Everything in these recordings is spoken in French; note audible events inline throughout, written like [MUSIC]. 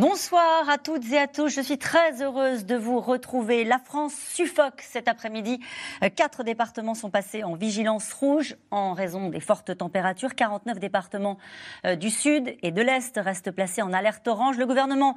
Bonsoir à toutes et à tous. Je suis très heureuse de vous retrouver. La France suffoque cet après-midi. Euh, quatre départements sont passés en vigilance rouge en raison des fortes températures. 49 départements euh, du sud et de l'est restent placés en alerte orange. Le gouvernement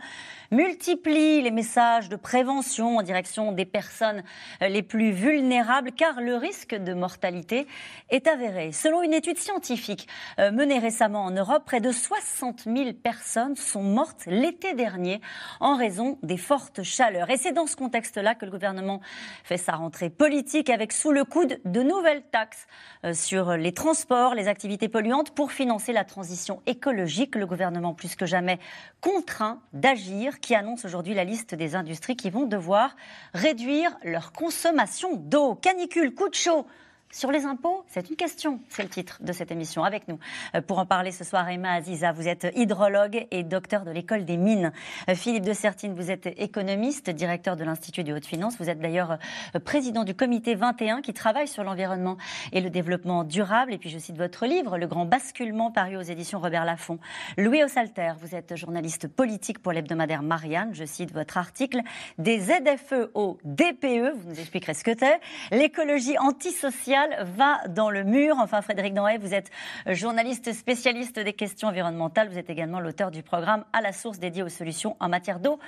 multiplie les messages de prévention en direction des personnes euh, les plus vulnérables car le risque de mortalité est avéré. Selon une étude scientifique menée récemment en Europe, près de 60 000 personnes sont mortes l'été dernier en raison des fortes chaleurs. Et c'est dans ce contexte-là que le gouvernement fait sa rentrée politique avec sous le coude de nouvelles taxes euh, sur les transports, les activités polluantes pour financer la transition écologique. Le gouvernement plus que jamais contraint d'agir qui annonce aujourd'hui la liste des industries qui vont devoir réduire leur consommation d'eau. Canicule, coup de chaud sur les impôts, c'est une question, c'est le titre de cette émission. Avec nous, euh, pour en parler ce soir, Emma Aziza, vous êtes hydrologue et docteur de l'école des mines. Euh, Philippe de Sertine, vous êtes économiste, directeur de l'Institut des hautes finances. Vous êtes d'ailleurs euh, président du comité 21 qui travaille sur l'environnement et le développement durable. Et puis je cite votre livre, Le Grand Basculement, paru aux éditions Robert Laffont. Louis Ossalter, vous êtes journaliste politique pour l'hebdomadaire Marianne. Je cite votre article, Des ZFE au DPE, vous nous expliquerez ce que c'est, l'écologie antisociale va dans le mur. Enfin, Frédéric Danhay, vous êtes journaliste spécialiste des questions environnementales. Vous êtes également l'auteur du programme À la source dédié aux solutions en matière d'eau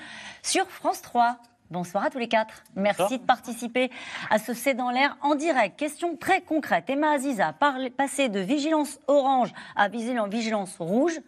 sur France 3. Bonsoir à tous les quatre. Merci de participer à ce C'est dans l'air en direct. Question très concrète. Emma Aziza, passer de vigilance orange à vigilance rouge,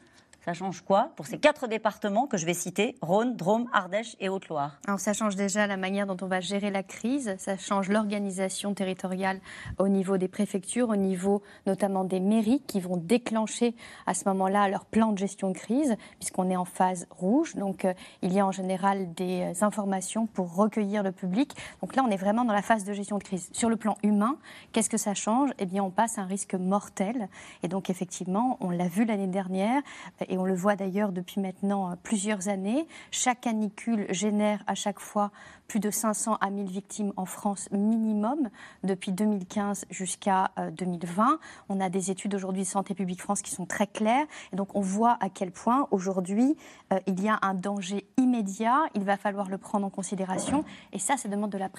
ça change quoi pour ces quatre départements que je vais citer Rhône, Drôme, Ardèche et Haute-Loire? Ça change déjà la manière dont on va gérer la crise, ça change l'organisation territoriale au niveau des préfectures, au niveau notamment des mairies qui vont déclencher à ce moment-là leur plan de gestion de crise puisqu'on est en phase rouge. Donc euh, il y a en général des euh, informations pour recueillir le public. Donc là on est vraiment dans la phase de gestion de crise. Sur le plan humain, qu'est-ce que ça change? Eh bien on passe un risque mortel et donc effectivement on l'a vu l'année dernière on le voit d'ailleurs depuis maintenant euh, plusieurs années. Chaque canicule génère à chaque fois plus de 500 à 1000 victimes en France minimum depuis 2015 jusqu'à 2020. Euh, on a des études aujourd'hui de Santé publique France qui sont très claires. Et donc on voit à quel point aujourd'hui euh, il y a un danger immédiat. Il va falloir le prendre en considération. Et ça, ça demande de la,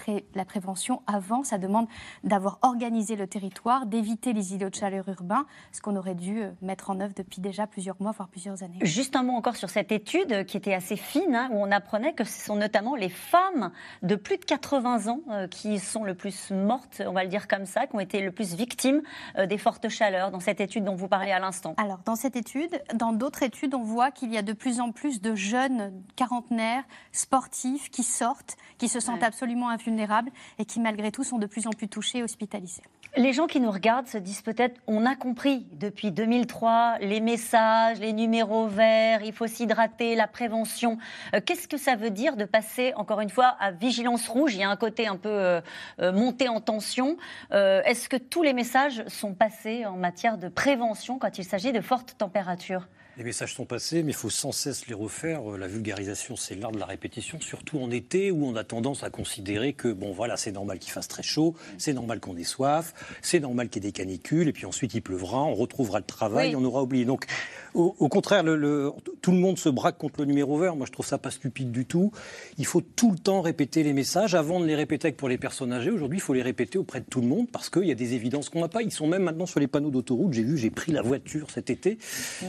prévention avant. Ça demande d'avoir organisé le territoire, d'éviter les îlots de chaleur urbains, ce qu'on aurait dû mettre en œuvre depuis déjà plusieurs mois, voire plusieurs années. Juste un mot encore sur cette étude qui était assez fine, hein, où on apprenait que ce sont notamment les femmes de plus de 80 ans euh, qui sont le plus mortes, on va le dire comme ça, qui ont été le plus victimes euh, des fortes chaleurs dans cette étude dont vous parlez à l'instant. Alors, dans cette étude, dans d'autres études, on voit qu'il y a de plus en plus de jeunes quarantenaires sportifs qui sortent, qui se sentent absolument invulnérables et qui, malgré tout, sont de plus en plus touchés et hospitalisés. Les gens qui nous regardent se disent peut-être on a compris depuis 2003 les messages, les numéros verts, il faut s'hydrater, la prévention. Euh, qu'est-ce que ça veut dire de passer encore une fois à vigilance rouge Il y a un côté un peu euh, euh, monté en tension. Est-ce que tous les messages sont passés en matière de prévention quand il s'agit de fortes températures? Les messages sont passés, mais il faut sans cesse les refaire. La vulgarisation, c'est l'art de la répétition, surtout en été où on a tendance à considérer que, bon, voilà, c'est normal qu'il fasse très chaud, c'est normal qu'on ait soif, c'est normal qu'il y ait des canicules, et puis ensuite il pleuvra, on retrouvera le travail, on aura oublié. Donc, au, contraire, le, tout le monde se braque contre le numéro vert. Moi, je trouve ça pas stupide du tout. Il faut tout le temps répéter les messages. Avant de les répéter pour les personnes âgées, aujourd'hui, il faut les répéter auprès de tout le monde parce qu'il y a des évidences qu'on n'a pas. Ils sont même maintenant sur les panneaux d'autoroute. J'ai vu, j'ai pris la voiture cet été.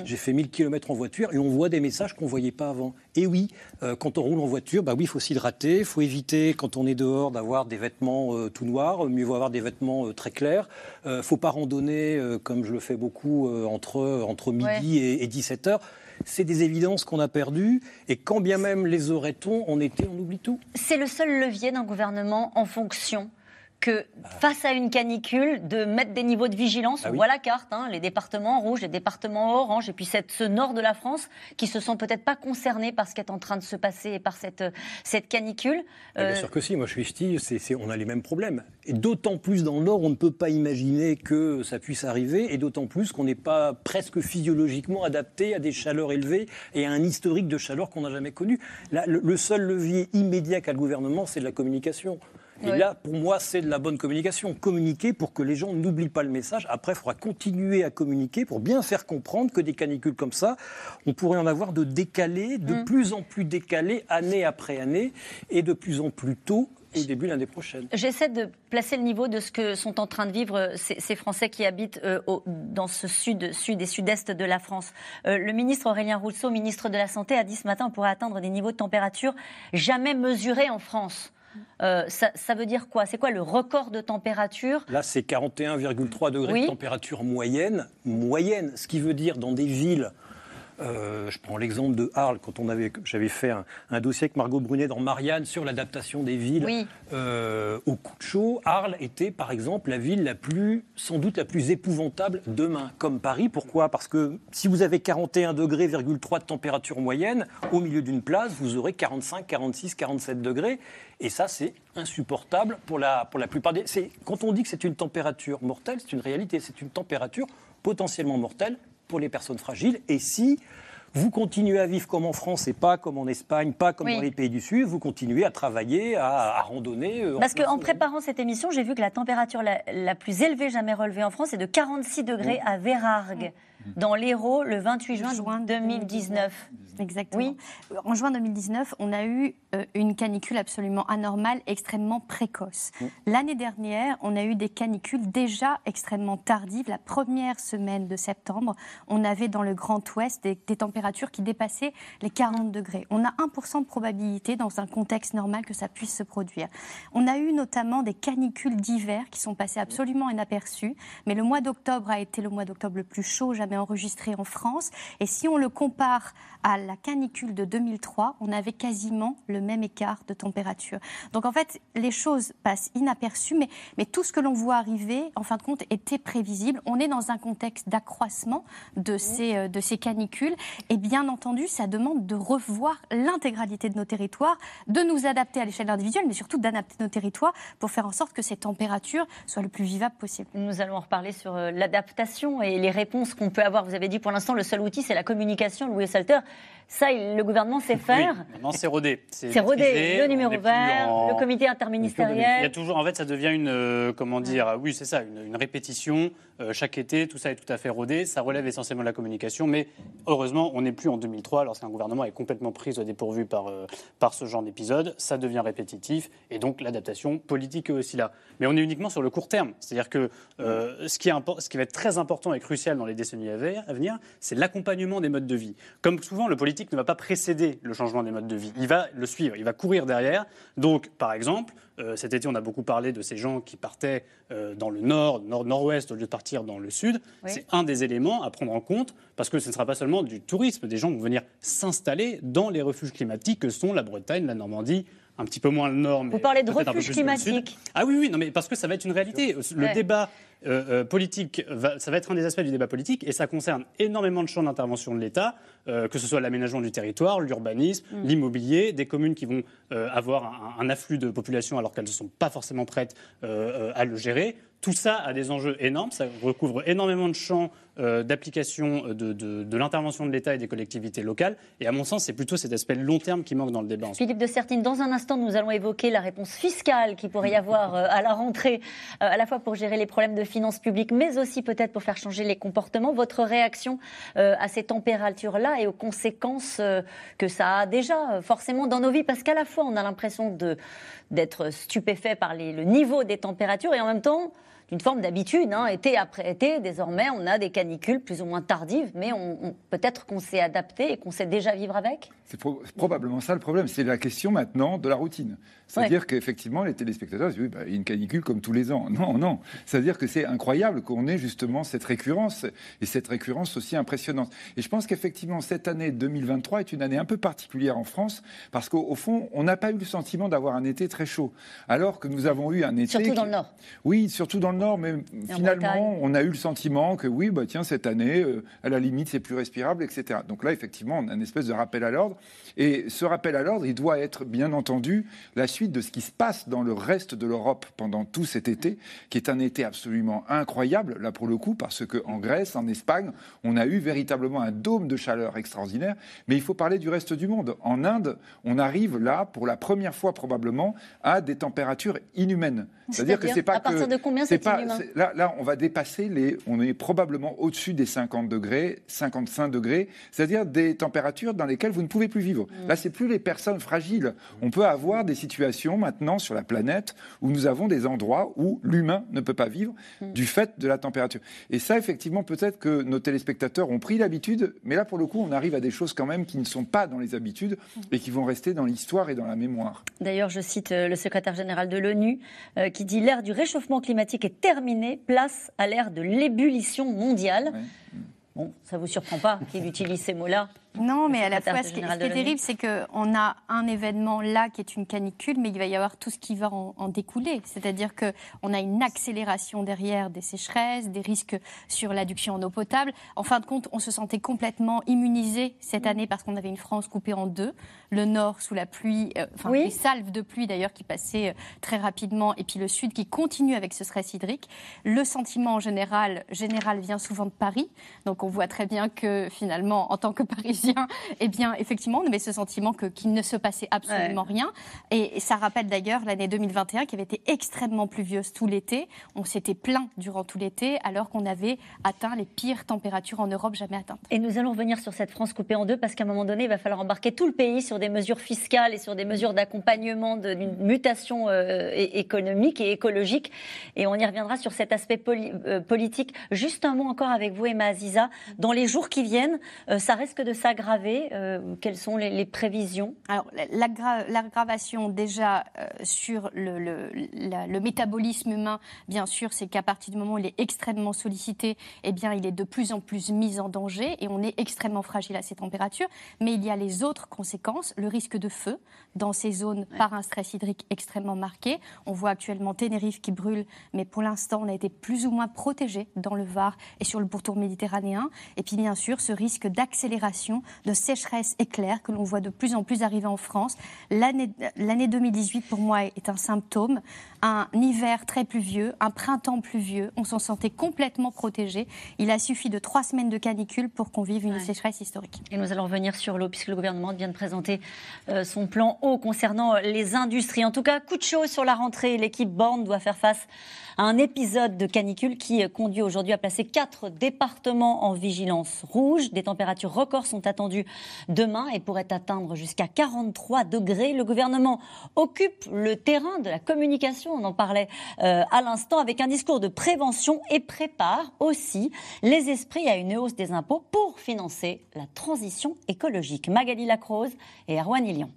J'ai fait 1000 km en voiture et on voit des messages qu'on ne voyait pas avant. Et oui, euh, quand on roule en voiture, bah oui, il faut s'hydrater. Il faut éviter, quand on est dehors, d'avoir des vêtements euh, tout noirs. Mieux vaut avoir des vêtements euh, très clairs. Il ne faut pas randonner, comme je le fais beaucoup, entre, entre midi et et, 17 heures c'est des évidences qu'on a perdues. Et quand bien même les aurait-on, en été, on oublie tout. C'est le seul levier d'un gouvernement en fonction que face à une canicule, de mettre des niveaux de vigilance. Ah on oui. voit la carte, hein, les départements rouges, les départements orange, et puis cette, ce nord de la France qui se sent peut-être pas concernés par ce qui est en train de se passer et par cette, cette canicule. Bien Euh, sûr que si, moi je suis ch'ti, on a les mêmes problèmes. Et d'autant plus dans le Nord, on ne peut pas imaginer que ça puisse arriver, et d'autant plus qu'on n'est pas presque physiologiquement adapté à des chaleurs élevées et à un historique de chaleur qu'on n'a jamais connu. Là, le, le seul levier immédiat qu'a le gouvernement, c'est de la communication. Et là, pour moi, c'est de la bonne communication. Communiquer pour que les gens n'oublient pas le message. Après, il faudra continuer à communiquer pour bien faire comprendre que des canicules comme ça, on pourrait en avoir de décalés, de Mm. plus en plus décalés, année après année, et de plus en plus tôt au début de l'année prochaine. J'essaie de placer le niveau de ce que sont en train de vivre euh, ces, ces Français qui habitent euh, au- dans ce sud, sud et sud-est de la France. Euh, le ministre Aurélien Rousseau, ministre de la Santé, a dit ce matin on pourrait atteindre des niveaux de température jamais mesurés en France. Euh, ça, ça veut dire quoi? C'est quoi le record de température? Là, c'est 41,3 degrés Oui. de température moyenne. Moyenne, ce qui veut dire dans des villes. Euh, je prends l'exemple de Arles, quand on avait, j'avais fait un, un dossier avec Margot Brunet dans Marianne sur l'adaptation des villes Oui. euh, au coup de chaud. Arles était, par exemple, la ville la plus, sans doute la plus épouvantable demain, comme Paris. Pourquoi? Parce que si vous avez 41 degrés, 3 de température moyenne, au milieu d'une place, vous aurez 45, 46, 47 degrés. Et ça, c'est insupportable pour la, pour la plupart des. Quand on dit que c'est une température mortelle, c'est une réalité. C'est une température potentiellement mortelle pour les personnes fragiles. Et si vous continuez à vivre comme en France et pas comme en Espagne, pas comme Oui. dans les pays du Sud, vous continuez à travailler, à, à randonner. euh, Parce qu'en préparant cette émission, j'ai vu que la température la, la plus élevée jamais relevée en France est de 46 degrés à Vérargues, dans l'Hérault, le 28 juin, Juin 2019. Exactement. Oui. En juin 2019, on a eu euh, une canicule absolument anormale, extrêmement précoce. L'année dernière, on a eu des canicules déjà extrêmement tardives. La première semaine de septembre, on avait dans le Grand Ouest des, des températures qui dépassaient les 40 degrés. On a 1% de probabilité dans un contexte normal que ça puisse se produire. On a eu notamment des canicules d'hiver qui sont passées absolument inaperçues, mais le mois d'octobre a été le mois d'octobre le plus chaud jamais enregistré en France. Et si on le compare à la canicule de 2003, on avait quasiment le même écart de température. Donc en fait, les choses passent inaperçues, mais, mais tout ce que l'on voit arriver, en fin de compte, était prévisible. On est dans un contexte d'accroissement de ces, euh, de ces canicules. Et bien entendu, ça demande de revoir l'intégralité de nos territoires, de nous adapter à l'échelle individuelle, mais surtout d'adapter nos territoires pour faire en sorte que ces températures soient le plus vivables possible. Nous allons en reparler sur euh, l'adaptation et les réponses qu'on peut avoir. Vous avez dit pour l'instant, le seul outil, c'est la communication, Louis Salter. Ça, il- le gouvernement sait faire. Oui, maintenant c'est rodé. C'est rodé, le numéro vert, en- le comité Il y a interministériel. toujours, en fait, ça devient une, euh, comment dire, oui, c'est ça, une, une répétition euh, chaque été. Tout ça est tout à fait rodé. Ça relève essentiellement de la communication, mais heureusement, on n'est plus en 2003 lorsqu'un gouvernement est complètement pris au dépourvu par euh, par ce genre d'épisode. Ça devient répétitif et donc l'adaptation politique est aussi là. Mais on est uniquement sur le court terme, c'est-à-dire que ce qui est ce qui va être très important et crucial dans les décennies à venir, c'est l'accompagnement des modes de vie. Comme souvent, le politique ne va pas précéder le changement des modes de vie. Il va le suivre, il va courir derrière. Donc, par exemple, euh, cet été, on a beaucoup parlé de ces gens qui partaient euh, dans le nord, nord, nord-ouest, au lieu de partir dans le sud. Oui. C'est un des éléments à prendre en compte, parce que ce ne sera pas seulement du tourisme. Des gens vont venir s'installer dans les refuges climatiques que sont la Bretagne, la Normandie, un petit peu moins le nord. Mais Vous parlez de sud. climatiques. Ah oui, oui, non, mais parce que ça va être une réalité. Le Ouais. débat euh, euh, politique, va- ça va être un des aspects du débat politique, et ça concerne énormément de champs d'intervention de l'État, euh, que ce soit l'aménagement du territoire, l'urbanisme, Mm. l'immobilier, des communes qui vont euh, avoir un, un afflux de population alors qu'elles ne sont pas forcément prêtes euh, euh, à le gérer. Tout ça a des enjeux énormes, ça recouvre énormément de champs euh, d'application de, de- l'intervention de l'État et des collectivités locales. Et à mon sens, c'est plutôt cet aspect long terme qui manque dans le débat. Philippe de Sertine, dans un instant, nous allons évoquer la réponse fiscale qu'il pourrait y avoir euh, à la rentrée, euh, à la fois pour gérer les problèmes de finances publiques, mais aussi peut-être pour faire changer les comportements. Votre réaction euh, à ces températures-là et aux conséquences euh, que ça a déjà euh, forcément dans nos vies, parce qu'à la fois, on a l'impression d'être stupéfait par le niveau des températures et en même temps d'une forme d'habitude. Hein. Été après été, désormais, on a des canicules plus ou moins tardives, mais on, peut-être qu'on s'est adapté et qu'on sait déjà vivre avec C'est probablement ça le problème. C'est la question maintenant de la routine. C'est-à-dire qu'effectivement, les téléspectateurs disent oui, bah, il y a une canicule comme tous les ans. [LAUGHS] Non, non. C'est-à-dire que c'est incroyable qu'on ait justement cette récurrence et cette récurrence aussi impressionnante. Et je pense qu'effectivement, cette année 2023 est une année un peu particulière en France parce qu'au fond, on n'a pas eu le sentiment d'avoir un été très chaud. Alors que nous avons eu un été. Surtout dans le Nord. Oui, surtout dans le Nord, mais finalement, on a eu le sentiment que oui, bah, tiens, cette année, euh, à la limite, c'est plus respirable, etc. Donc là, effectivement, on a une espèce de rappel à l'ordre. Et ce rappel à l'ordre, il doit être, bien entendu, la suite de ce qui se passe dans le reste de l'Europe pendant tout cet été, qui est un été absolument incroyable, là pour le coup, parce qu'en Grèce, en Espagne, on a eu véritablement un dôme de chaleur extraordinaire. Mais il faut parler du reste du monde. En Inde, on arrive là, pour la première fois probablement, à des températures inhumaines. C'est-à-dire que c'est pas à partir de combien c'est pas là, là, on va dépasser les, on est probablement au-dessus des 50 degrés, 55 degrés, c'est-à-dire des températures dans lesquelles vous ne pouvez plus vivre. Mm. Là, c'est plus les personnes fragiles. On peut avoir des situations maintenant sur la planète où nous avons des endroits où l'humain ne peut pas vivre mm. du fait de la température. Et ça, effectivement, peut-être que nos téléspectateurs ont pris l'habitude, mais là, pour le coup, on arrive à des choses quand même qui ne sont pas dans les habitudes mm. et qui vont rester dans l'histoire et dans la mémoire. D'ailleurs, je cite euh, le secrétaire général de l'ONU euh, qui dit l'ère du réchauffement climatique est terminée, place à l'ère de l'ébullition mondiale. Bon, ça ne vous surprend pas qu'il utilise ces mots-là? Non, mais à la fois, ce qui, est terrible, c'est qu'on a un événement là qui est une canicule, mais il va y avoir tout ce qui va en, découler. C'est-à-dire qu'on a une accélération derrière des sécheresses, des risques sur l'adduction en eau potable. En fin de compte, on se sentait complètement immunisé cette année parce qu'on avait une France coupée en deux. Le nord sous la pluie, euh, enfin les salves de pluie d'ailleurs qui passaient euh, très rapidement, et puis le sud qui continue avec ce stress hydrique. Le sentiment en général, général vient souvent de Paris. Donc on voit très bien que finalement, en tant que [LAUGHS] Parisien, eh bien, effectivement, on avait ce sentiment qu'il ne se passait absolument rien. Et, ça rappelle d'ailleurs l'année 2021 qui avait été extrêmement pluvieuse tout l'été. On s'était plaint durant tout l'été alors qu'on avait atteint les pires températures en Europe jamais atteintes. Et nous allons revenir sur cette France coupée en deux parce qu'à un moment donné, il va falloir embarquer tout le pays sur des mesures fiscales et sur des mesures d'accompagnement d'une mutation euh, économique et écologique. Et on y reviendra sur cet aspect euh, politique. Juste un mot encore avec vous, Emma Aziza. Dans les jours qui viennent, euh, ça risque de s'aggraver euh, quelles sont les, prévisions? Alors, l'aggravation déjà euh, sur le, métabolisme humain, bien sûr, c'est qu'à partir du moment où il est extrêmement sollicité, eh bien, il est de plus en plus mis en danger et on est extrêmement fragile à ces températures. Mais il y a les autres conséquences, le risque de feu dans ces zones par un stress hydrique extrêmement marqué. On voit actuellement Tenerife qui brûle, mais pour l'instant, on a été plus ou moins protégé dans le Var et sur le pourtour méditerranéen. Et puis, bien sûr, ce risque d'accélération de sécheresse éclair que l'on voit de plus en plus arriver en France. L'année 2018, pour moi, est un symptôme. Un hiver très pluvieux, un printemps pluvieux. On s'en sentait complètement protégé. Il a suffi de trois semaines de canicule pour qu'on vive une sécheresse historique. Et nous allons revenir sur l'eau, puisque le gouvernement vient de présenter euh, son plan eau concernant les industries. En tout cas, coup de chaud sur la rentrée. L'équipe Borne doit faire face un épisode de canicule qui conduit aujourd'hui à placer quatre départements en vigilance rouge. Des températures records sont attendues demain et pourraient atteindre jusqu'à 43 degrés. Le gouvernement occupe le terrain de la communication, on en parlait euh, à l'instant, avec un discours de prévention et prépare aussi les esprits à une hausse des impôts pour financer la transition écologique. Magali Lacrose et Erwan Ilion.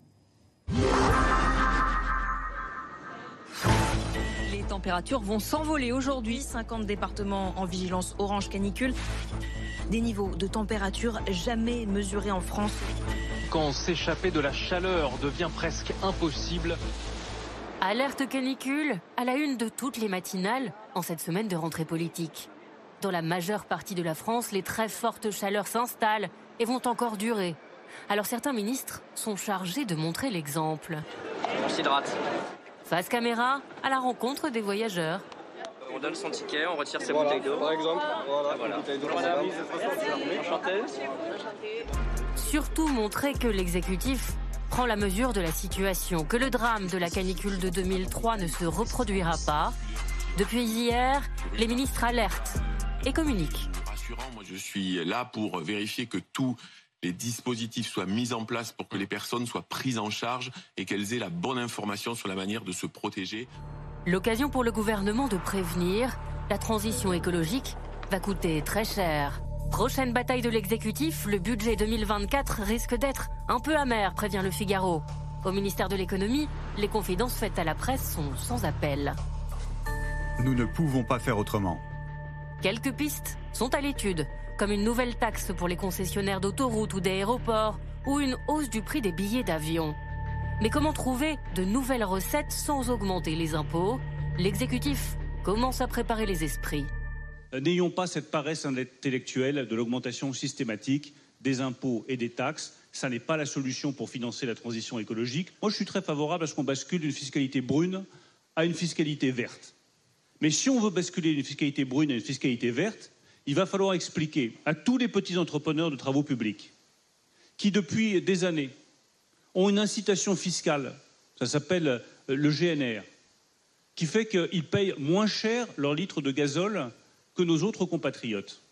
Températures vont s'envoler aujourd'hui. 50 départements en vigilance orange canicule. Des niveaux de température jamais mesurés en France. Quand s'échapper de la chaleur devient presque impossible. Alerte canicule à la une de toutes les matinales en cette semaine de rentrée politique. Dans la majeure partie de la France, les très fortes chaleurs s'installent et vont encore durer. Alors certains ministres sont chargés de montrer l'exemple. On s'hydrate. Face caméra, à la rencontre des voyageurs. On donne son ticket, on retire ses bouteilles d'eau. Par exemple, voilà, voilà. Surtout montrer que l'exécutif prend la mesure de la situation, que le drame de la canicule de 2003 ne se reproduira pas. Depuis hier, les ministres alertent et communiquent. Rassurant, moi je suis là pour vérifier que tout les dispositifs soient mis en place pour que les personnes soient prises en charge et qu'elles aient la bonne information sur la manière de se protéger. L'occasion pour le gouvernement de prévenir. La transition écologique va coûter très cher. Prochaine bataille de l'exécutif, le budget 2024 risque d'être un peu amer, prévient le Figaro. Au ministère de l'économie, les confidences faites à la presse sont sans appel. Nous ne pouvons pas faire autrement. Quelques pistes sont à l'étude, comme une nouvelle taxe pour les concessionnaires d'autoroutes ou d'aéroports, ou une hausse du prix des billets d'avion. Mais comment trouver de nouvelles recettes sans augmenter les impôts? L'exécutif commence à préparer les esprits. N'ayons pas cette paresse intellectuelle de l'augmentation systématique des impôts et des taxes. Ça n'est pas la solution pour financer la transition écologique. Moi, je suis très favorable à ce qu'on bascule d'une fiscalité brune à une fiscalité verte. Mais si on veut basculer d'une fiscalité brune à une fiscalité verte, il va falloir expliquer à tous les petits entrepreneurs de travaux publics qui, depuis des années, ont une incitation fiscale, ça s'appelle euh, le GNR, qui fait qu'ils payent moins cher leur litre de gazole que nos autres compatriotes.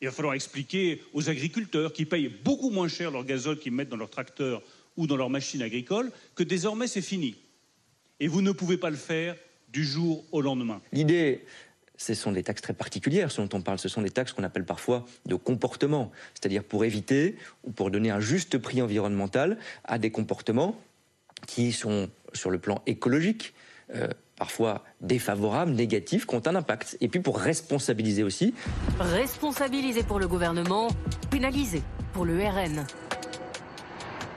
Il va falloir expliquer aux agriculteurs qui payent beaucoup moins cher leur gazole qu'ils mettent dans leurs tracteurs ou dans leurs machines agricoles que désormais c'est fini. Et vous ne pouvez pas le faire du jour au lendemain. L'idée, ce sont des taxes très particulières, ce dont on parle. Ce sont des taxes qu'on appelle parfois de comportement, c'est-à-dire pour éviter ou pour donner un juste prix environnemental à des comportements qui sont, sur le plan écologique, euh, parfois défavorables, négatifs, qui ont un impact. Et puis pour responsabiliser aussi. Responsabiliser pour le gouvernement, pénaliser pour le RN.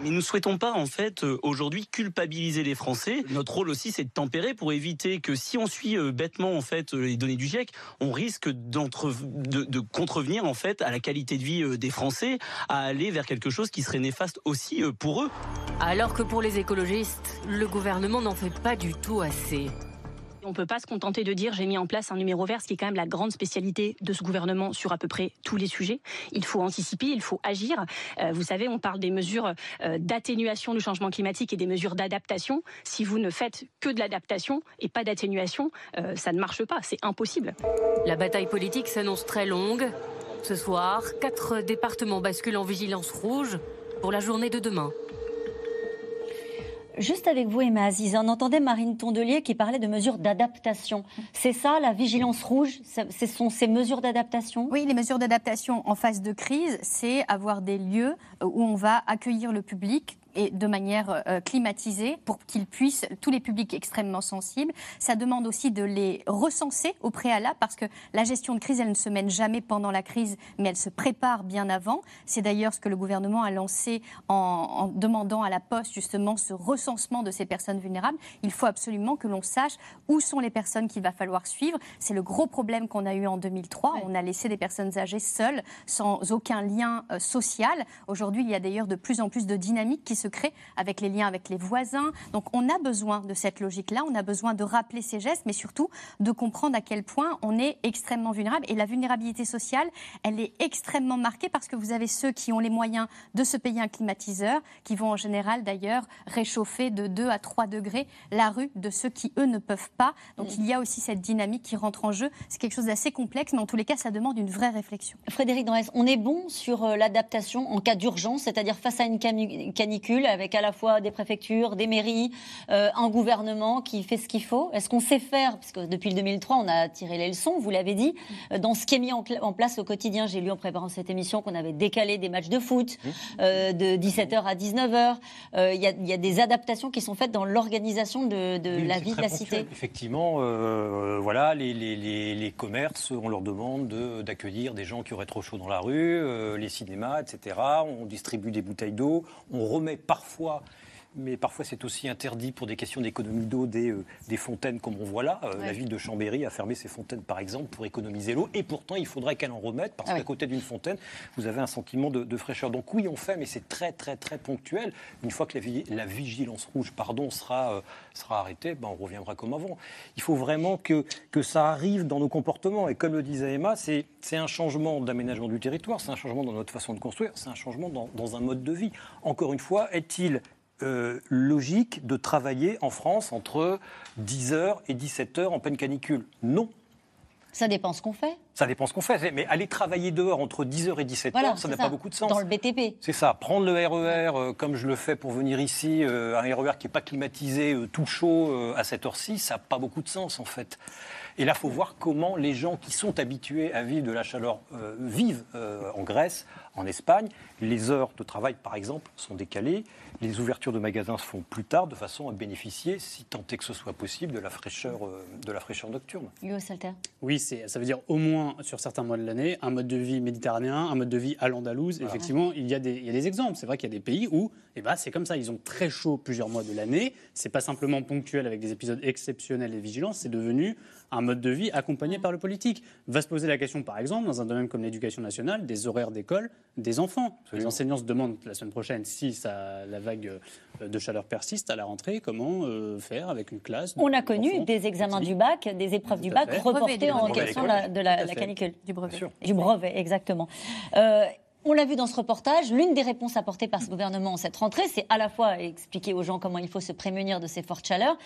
Mais nous ne souhaitons pas, en fait, euh, aujourd'hui culpabiliser les Français. Notre rôle aussi, c'est de tempérer pour éviter que si on suit euh, bêtement, en fait, les données du GIEC, on risque de, de, contrevenir, en fait, à la qualité de vie des Français, à aller vers quelque chose qui serait néfaste aussi pour eux. Alors que pour les écologistes, le gouvernement n'en fait pas du tout assez. On ne peut pas se contenter de dire j'ai mis en place un numéro vert, ce qui est quand même la grande spécialité de ce gouvernement sur à peu près tous les sujets. Il faut anticiper, il faut agir. Euh, vous savez, on parle des mesures euh, d'atténuation du changement climatique et des mesures d'adaptation. Si vous ne faites que de l'adaptation et pas d'atténuation, euh, ça ne marche pas, c'est impossible. La bataille politique s'annonce très longue. Ce soir, quatre départements basculent en vigilance rouge pour la journée de demain. Juste avec vous, Emma Aziz, on entendait Marine Tondelier qui parlait de mesures d'adaptation. C'est ça, la vigilance rouge Ce sont ces mesures d'adaptation? Oui, les mesures d'adaptation en phase de crise, c'est avoir des lieux où on va accueillir le public et de manière euh, climatisée pour qu'ils puissent, tous les publics extrêmement sensibles. Ça demande aussi de les recenser au préalable parce que la gestion de crise, elle ne se mène jamais pendant la crise, mais elle se prépare bien avant. C'est d'ailleurs ce que le gouvernement a lancé en, en, demandant à la Poste justement ce recensement de ces personnes vulnérables. Il faut absolument que l'on sache où sont les personnes qu'il va falloir suivre. C'est le gros problème qu'on a eu en 2003. On a laissé des personnes âgées seules, sans aucun lien euh, social. Aujourd'hui, il y a d'ailleurs de plus en plus de dynamiques qui se avec les liens avec les voisins. Donc on a besoin de cette logique-là, on a besoin de rappeler ces gestes, mais surtout de comprendre à quel point on est extrêmement vulnérable. Et la vulnérabilité sociale, elle est extrêmement marquée parce que vous avez ceux qui ont les moyens de se payer un climatiseur, qui vont en général d'ailleurs réchauffer de 2 à 3 degrés la rue de ceux qui, eux, ne peuvent pas. Donc mm. il y a aussi cette dynamique qui rentre en jeu. C'est quelque chose d'assez complexe, mais en tous les cas, ça demande une vraie réflexion. Frédéric Danès, on est bon sur euh, l'adaptation en cas d'urgence, c'est-à-dire face à une canicule avec à la fois des préfectures, des mairies, euh, un gouvernement qui fait ce qu'il faut Est-ce qu'on sait faire? Parce que depuis le 2003, on a tiré les leçons, vous l'avez dit, euh, dans ce qui est mis en, place au quotidien. J'ai lu en préparant cette émission qu'on avait décalé des matchs de foot mmh. euh, de 17h à 19h. Il y, a des adaptations qui sont faites dans l'organisation de, la vie de la cité. Effectivement, voilà, les, les, commerces, on leur demande d'accueillir des gens qui auraient trop chaud dans la rue, les cinémas, etc. On distribue des bouteilles d'eau, on remet parfois mais parfois c'est aussi interdit pour des questions d'économie d'eau des, euh, des, fontaines comme on voit là. Euh, la ville de Chambéry a fermé ses fontaines par exemple pour économiser l'eau et pourtant il faudrait qu'elle en remette parce ah qu'à côté d'une fontaine vous avez un sentiment de, fraîcheur. Donc oui on fait mais c'est très très très ponctuel. Une fois que la, la vigilance rouge pardon, sera, euh, sera arrêtée, ben, on reviendra comme avant. Il faut vraiment que, que ça arrive dans nos comportements et comme le disait Emma, c'est un changement d'aménagement du territoire, c'est un changement dans notre façon de construire, c'est un changement dans, dans un mode de vie. Encore une fois, est-il euh, logique de travailler en France entre 10h et 17h en pleine canicule Non. Ça dépend ce qu'on fait. Ça dépend ce qu'on fait. Mais aller travailler dehors entre 10h et 17h, Voilà, ça n'a pas beaucoup de sens. Dans le BTP. C'est ça, prendre le RER euh, comme je le fais pour venir ici, euh, un RER qui n'est pas climatisé, euh, tout chaud à cette heure-ci, ça n'a pas beaucoup de sens en fait. Et là, il faut voir comment les gens qui sont habitués à vivre de la chaleur vivent en Grèce, en Espagne. Les heures de travail, par exemple, sont décalées. Les ouvertures de magasins se font plus tard, de façon à bénéficier, si tant est que ce soit possible, de la fraîcheur, euh, de la fraîcheur nocturne. Oui, c'est- ça veut dire au moins sur certains mois de l'année, un mode de vie méditerranéen, un mode de vie à l'andalouse. Effectivement, il y, a des, il y a des exemples. C'est vrai qu'il y a des pays où eh ben, c'est comme ça. Ils ont très chaud plusieurs mois de l'année. C'est pas simplement ponctuel avec des épisodes exceptionnels et vigilance. C'est devenu un mode de vie accompagné par le politique. Va se poser la question, par exemple, dans un domaine comme l'éducation nationale, des horaires d'école des enfants. Les enseignants se demandent la semaine prochaine si ça, la vague euh, de chaleur persiste à la rentrée, comment euh, faire avec une classe. On a connu des examens du bac, des épreuves du bac fait. reportées en la- de la, canicule. Du brevet. Du brevet, exactement. Euh, on l'a vu dans ce reportage, l'une des réponses apportées par ce gouvernement en cette rentrée, c'est à la fois expliquer aux gens comment il faut se prémunir de ces fortes chaleurs,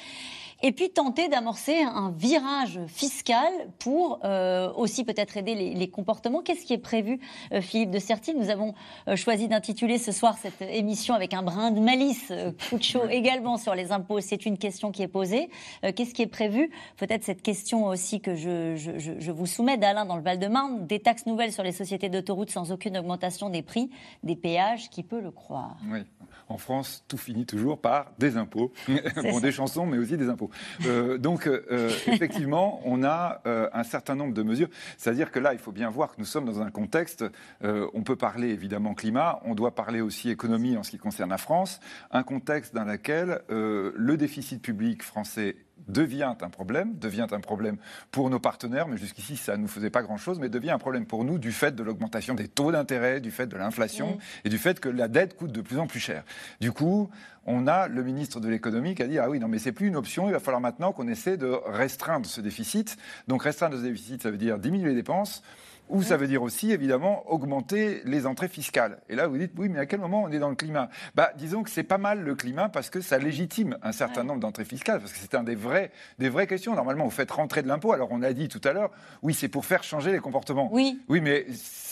et puis tenter d'amorcer un virage fiscal pour euh, aussi peut-être aider les, les comportements. Qu'est-ce qui est prévu, euh, Philippe de Certi? Nous avons euh, choisi d'intituler ce soir cette émission avec un brin de malice, coup de chaud également sur les impôts. C'est une question qui est posée. Euh, Qu'est-ce qui est prévu? Peut-être cette question aussi que je, je- je- je vous soumets d'Alain dans le Val-de-Marne, des taxes nouvelles sur les sociétés d'autoroutes sans aucune augmentation des prix des péages, qui peut le croire? Oui. En France, tout finit toujours par des impôts. [LAUGHS] bon, des chansons, mais aussi des impôts. Euh, donc, euh, effectivement, [LAUGHS] on a euh, un certain nombre de mesures. C'est-à-dire que là, il faut bien voir que nous sommes dans un contexte, euh, on peut parler évidemment climat, on doit parler aussi économie en ce qui concerne la France, un contexte dans lequel euh, le déficit public français devient un problème, devient un problème pour nos partenaires, mais jusqu'ici ça ne nous faisait pas grand-chose, mais devient un problème pour nous du fait de l'augmentation des taux d'intérêt, du fait de l'inflation et du fait que la dette coûte de plus en plus cher. Du coup, on a le ministre de l'économie qui a dit ah oui non mais c'est plus une option, il va falloir maintenant qu'on essaie de restreindre ce déficit. Donc restreindre ce déficit, ça veut dire diminuer les dépenses. Ou ça veut dire aussi, évidemment, augmenter les entrées fiscales. Et là, vous dites, oui, mais à quel moment on est dans le climat? Bah, Disons que c'est pas mal le climat parce que ça légitime un certain nombre d'entrées fiscales, parce que c'est un des vrais, des vraies questions. Normalement, vous faites rentrer de l'impôt. Alors, on a dit tout à l'heure, oui, c'est pour faire changer les comportements. Oui. Oui, mais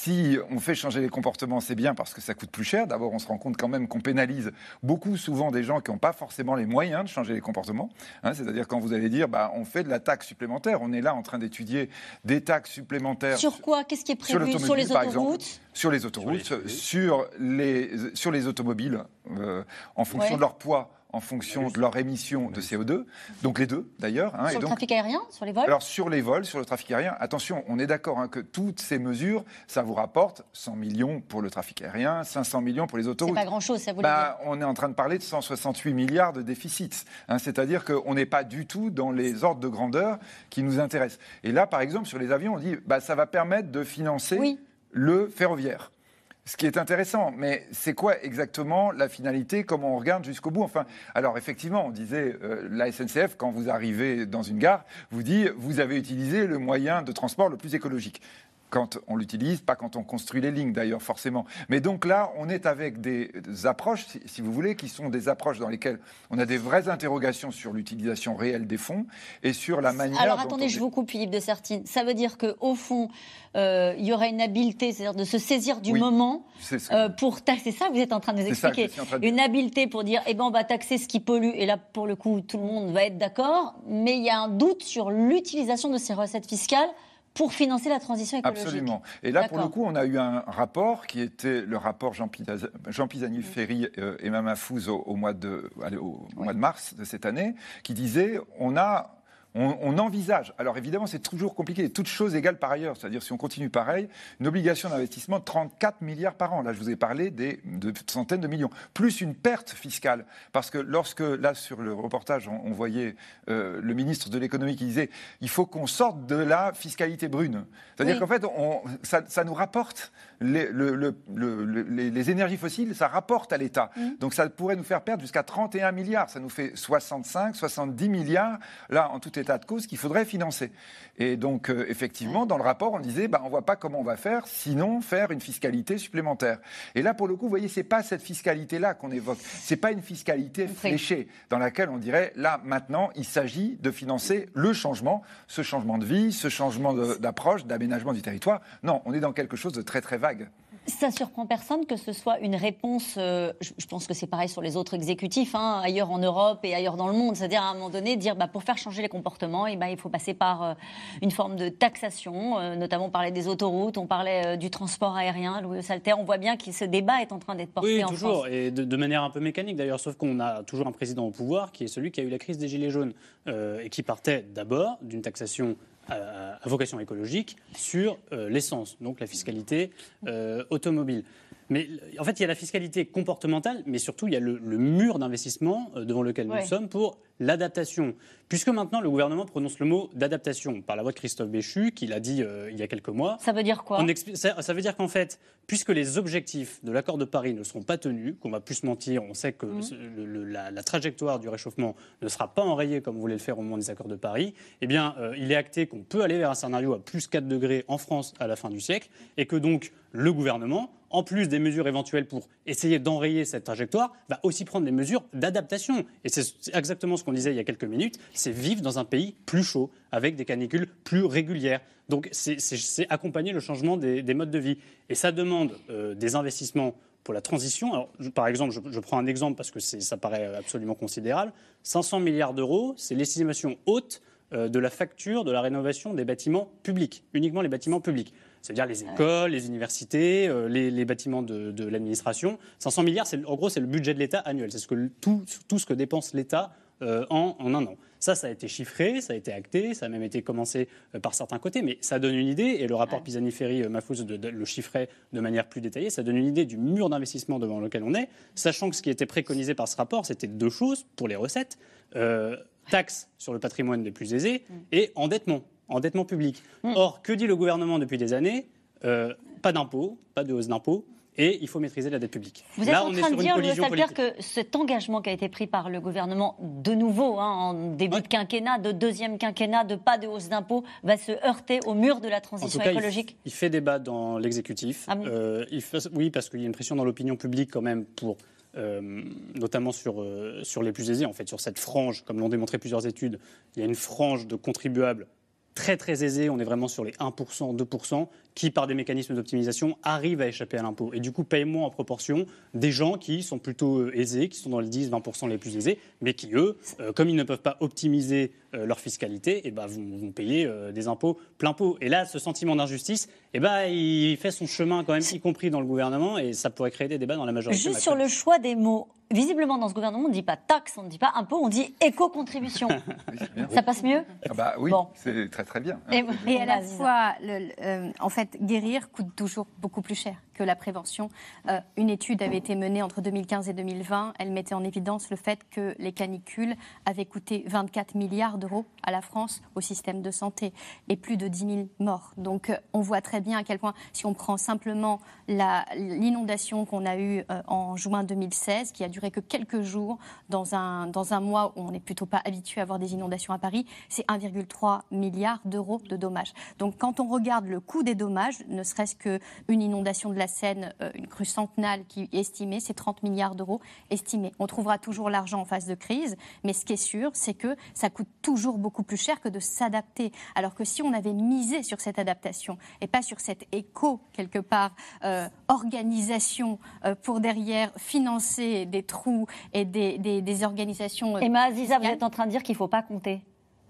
si on fait changer les comportements, c'est bien parce que ça coûte plus cher. D'abord, on se rend compte quand même qu'on pénalise beaucoup, souvent, des gens qui n'ont pas forcément les moyens de changer les comportements. Hein, C'est-à-dire quand vous allez dire, bah, on fait de la taxe supplémentaire, on est là en train d'étudier des taxes supplémentaires. Sur quoi? Qu'est-ce qui est Sur prévu? l'automobile, Sur les par exemple. autoroutes? Sur les autoroutes, sur les, sur les automobiles, euh, en fonction Ouais. de leur poids, en fonction de leur émission de CO2. Donc les deux, d'ailleurs. hein, et Sur le donc, trafic aérien Sur les vols alors sur les vols, sur le trafic aérien, attention, on est d'accord hein, que toutes ces mesures, ça vous rapporte 100 millions pour le trafic aérien, 500 millions pour les C'est autoroutes. pas grand-chose, ça vous Bah, on est en train de parler de 168 milliards de déficit. hein, C'est-à-dire qu'on n'est pas du tout dans les ordres de grandeur qui nous intéressent. Et là, par exemple, sur les avions, on dit bah, ça va permettre de financer le ferroviaire. Ce qui est intéressant, mais c'est quoi exactement la finalité Comment on regarde jusqu'au bout? Enfin, alors effectivement, on disait euh, la SNCF quand vous arrivez dans une gare, vous dit vous avez utilisé le moyen de transport le plus écologique quand on l'utilise, pas quand on construit les lignes d'ailleurs forcément. Mais donc là, on est avec des, des approches, si, si vous voulez, qui sont des approches dans lesquelles on a des vraies interrogations sur l'utilisation réelle des fonds et sur la manière. Alors dont attendez, on- je vous coupe, Philippe de Sertine. Ça veut dire qu'au fond, euh, il y aurait une habileté, c'est-à-dire de se saisir du Oui, moment ce que- euh, pour taxer ça. Vous êtes en train de nous que expliquer. de. Une habileté pour dire, eh ben, on va taxer ce qui pollue. Et là, pour le coup, tout le monde va être d'accord. Mais il y a un doute sur l'utilisation de ces recettes fiscales pour financer la transition écologique. Absolument. Et là, pour le coup, on a eu un rapport qui était le rapport Jean, Pisa- Jean Pisani-Ferry euh, et Mme Fouz au, au mois de, allez, au mois de mars de cette année, qui disait on a. On, on envisage, alors évidemment c'est toujours compliqué, toutes choses égales par ailleurs, c'est-à-dire si on continue pareil, une obligation d'investissement de 34 milliards par an. Là je vous ai parlé des, de centaines de millions, plus une perte fiscale. Parce que lorsque, là sur le reportage, on, on voyait euh, le ministre de l'économie qui disait il faut qu'on sorte de la fiscalité brune. C'est-à-dire Oui. qu'en fait, on, ça, ça nous rapporte les, le- le- le- le- les, les énergies fossiles, ça rapporte à l'État. Donc ça pourrait nous faire perdre jusqu'à 31 milliards. Ça nous fait 65, 70 milliards. Là, en tout état état de cause qu'il faudrait financer. Et donc, euh, effectivement, dans le rapport, on disait, bah, on voit pas comment on va faire, sinon faire une fiscalité supplémentaire. Et là, pour le coup, vous voyez, c'est pas cette fiscalité-là qu'on évoque. C'est pas une fiscalité fléchée dans laquelle on dirait, là, maintenant, il s'agit de financer le changement, ce changement de vie, ce changement d'approche, d'aménagement du territoire. Non, on est dans quelque chose de très, très vague. Ça surprend personne que ce soit une réponse. Euh, je, pense que c'est pareil sur les autres exécutifs, hein, ailleurs en Europe et ailleurs dans le monde. C'est-à-dire à un moment donné dire, bah, pour faire changer les comportements, et eh ben, il faut passer par euh, une forme de taxation. Euh, notamment, on parlait des autoroutes, on parlait du transport aérien. Louis Salter, on voit bien que ce débat est en train d'être porté oui, en toujours, et de, manière un peu mécanique d'ailleurs. Sauf qu'on a toujours un président au pouvoir qui est celui qui a eu la crise des gilets jaunes et qui partait d'abord d'une taxation à, vocation écologique sur euh, l'essence, donc la fiscalité euh, automobile. Mais en fait, il y a la fiscalité comportementale, mais surtout, il y a le, mur d'investissement euh, devant lequel nous sommes pour l'adaptation. Puisque maintenant, le gouvernement prononce le mot d'adaptation par la voix de Christophe Béchu, qui l'a dit euh, il y a quelques mois. Ça veut dire quoi? Ça, ça, veut dire qu'en fait, puisque les objectifs de l'accord de Paris ne seront pas tenus, qu'on va plus se mentir, on sait que mmh. la, trajectoire du réchauffement ne sera pas enrayée comme vous voulez le faire au moment des accords de Paris, eh bien, euh, il est acté qu'on peut aller vers un scénario à plus 4 degrés en France à la fin du siècle, et que donc le gouvernement, en plus des mesures éventuelles pour essayer d'enrayer cette trajectoire, va aussi prendre des mesures d'adaptation. Et c'est exactement ce qu'on disait il y a quelques minutes, c'est vivre dans un pays plus chaud, avec des canicules plus régulières. Donc c'est accompagner le changement des, modes de vie. Et ça demande euh, des investissements pour la transition. Alors, par exemple, je, prends un exemple parce que ça paraît absolument considérable. 500 milliards d'euros, c'est l'estimation haute euh, de la facture de la rénovation des bâtiments publics, uniquement les bâtiments publics c'est-à-dire les écoles, les universités, euh, les, bâtiments de, l'administration. 500 milliards, en gros, c'est le budget de l'État annuel. C'est ce que, tout ce que dépense l'État euh, en, en, un an. Ça, ça a été chiffré, ça a été acté, ça a même été commencé euh, par certains côtés, mais ça donne une idée, et le rapport Pisani-Ferry, Mafouz le chiffrait de manière plus détaillée, ça donne une idée du mur d'investissement devant lequel on est, sachant que ce qui était préconisé par ce rapport, c'était deux choses pour les recettes. taxes sur le patrimoine des plus aisés mm. et endettement endettement public. Hmm. Or, que dit le gouvernement depuis des années? Euh, Pas d'impôts, pas de hausse d'impôts. Et il faut maîtriser la dette publique. Vous êtes en train de dire, Louis que cet engagement qui a été pris par le gouvernement, de nouveau, hein, en début de quinquennat, de deuxième quinquennat, de pas de hausse d'impôts, va se heurter au mur de la transition écologique il, fait débat dans l'exécutif. Ah euh, oui, parce qu'il y a une pression dans l'opinion publique quand même pour euh, notamment sur, sur les plus aisés, en fait, sur cette frange, comme l'ont démontré plusieurs études, il y a une frange de contribuables très très aisés, on est vraiment sur les 1%, 2%, qui, par des mécanismes d'optimisation, arrivent à échapper à l'impôt. Et du coup, payent moins en proportion des gens qui sont plutôt euh, aisés, qui sont dans les 10-20% les plus aisés, mais qui, eux, euh, comme ils ne peuvent pas optimiser euh, leur fiscalité, et eh ben, vont, payer des impôts plein pot. Et là, ce sentiment d'injustice, et eh ben, il fait son chemin quand même, y compris dans le gouvernement, et ça pourrait créer des débats dans la majorité. Juste sur le choix des mots, visiblement dans ce gouvernement, on ne dit pas taxe, on ne dit pas impôt, on dit éco-contribution. [LAUGHS] ça passe mieux? Ah bah Oui, c'est très très bien. Et, et à la fois, le, en fait, guérir coûte toujours beaucoup plus cher que la prévention. Euh, une étude avait été menée entre 2015 et 2020. Elle mettait en évidence le fait que les canicules avaient coûté 24 milliards d'euros à la France, au système de santé, et plus de 10 000 morts. Donc euh, on voit très bien à quel point, si on prend simplement l'inondation qu'on a eue euh, en juin 2016, qui a duré que quelques jours, dans un, dans un mois où on n'est plutôt pas habitué à avoir des inondations à Paris, c'est 1,3 milliard d'euros de dommages. Donc quand on regarde le coût des dommages, ne serait-ce qu'une inondation de la Seine, euh, une crue centenale qui est estimée, c'est 30 milliards d'euros estimés. On trouvera toujours l'argent en phase de crise, mais ce qui est sûr, c'est que ça coûte toujours beaucoup plus cher que de s'adapter. Alors que si on avait misé sur cette adaptation et pas sur cette éco, quelque part, euh, organisation euh, pour derrière financer des trous et des, des, organisations. Emma Aziza, vous êtes en train de dire qu'il ne faut pas compter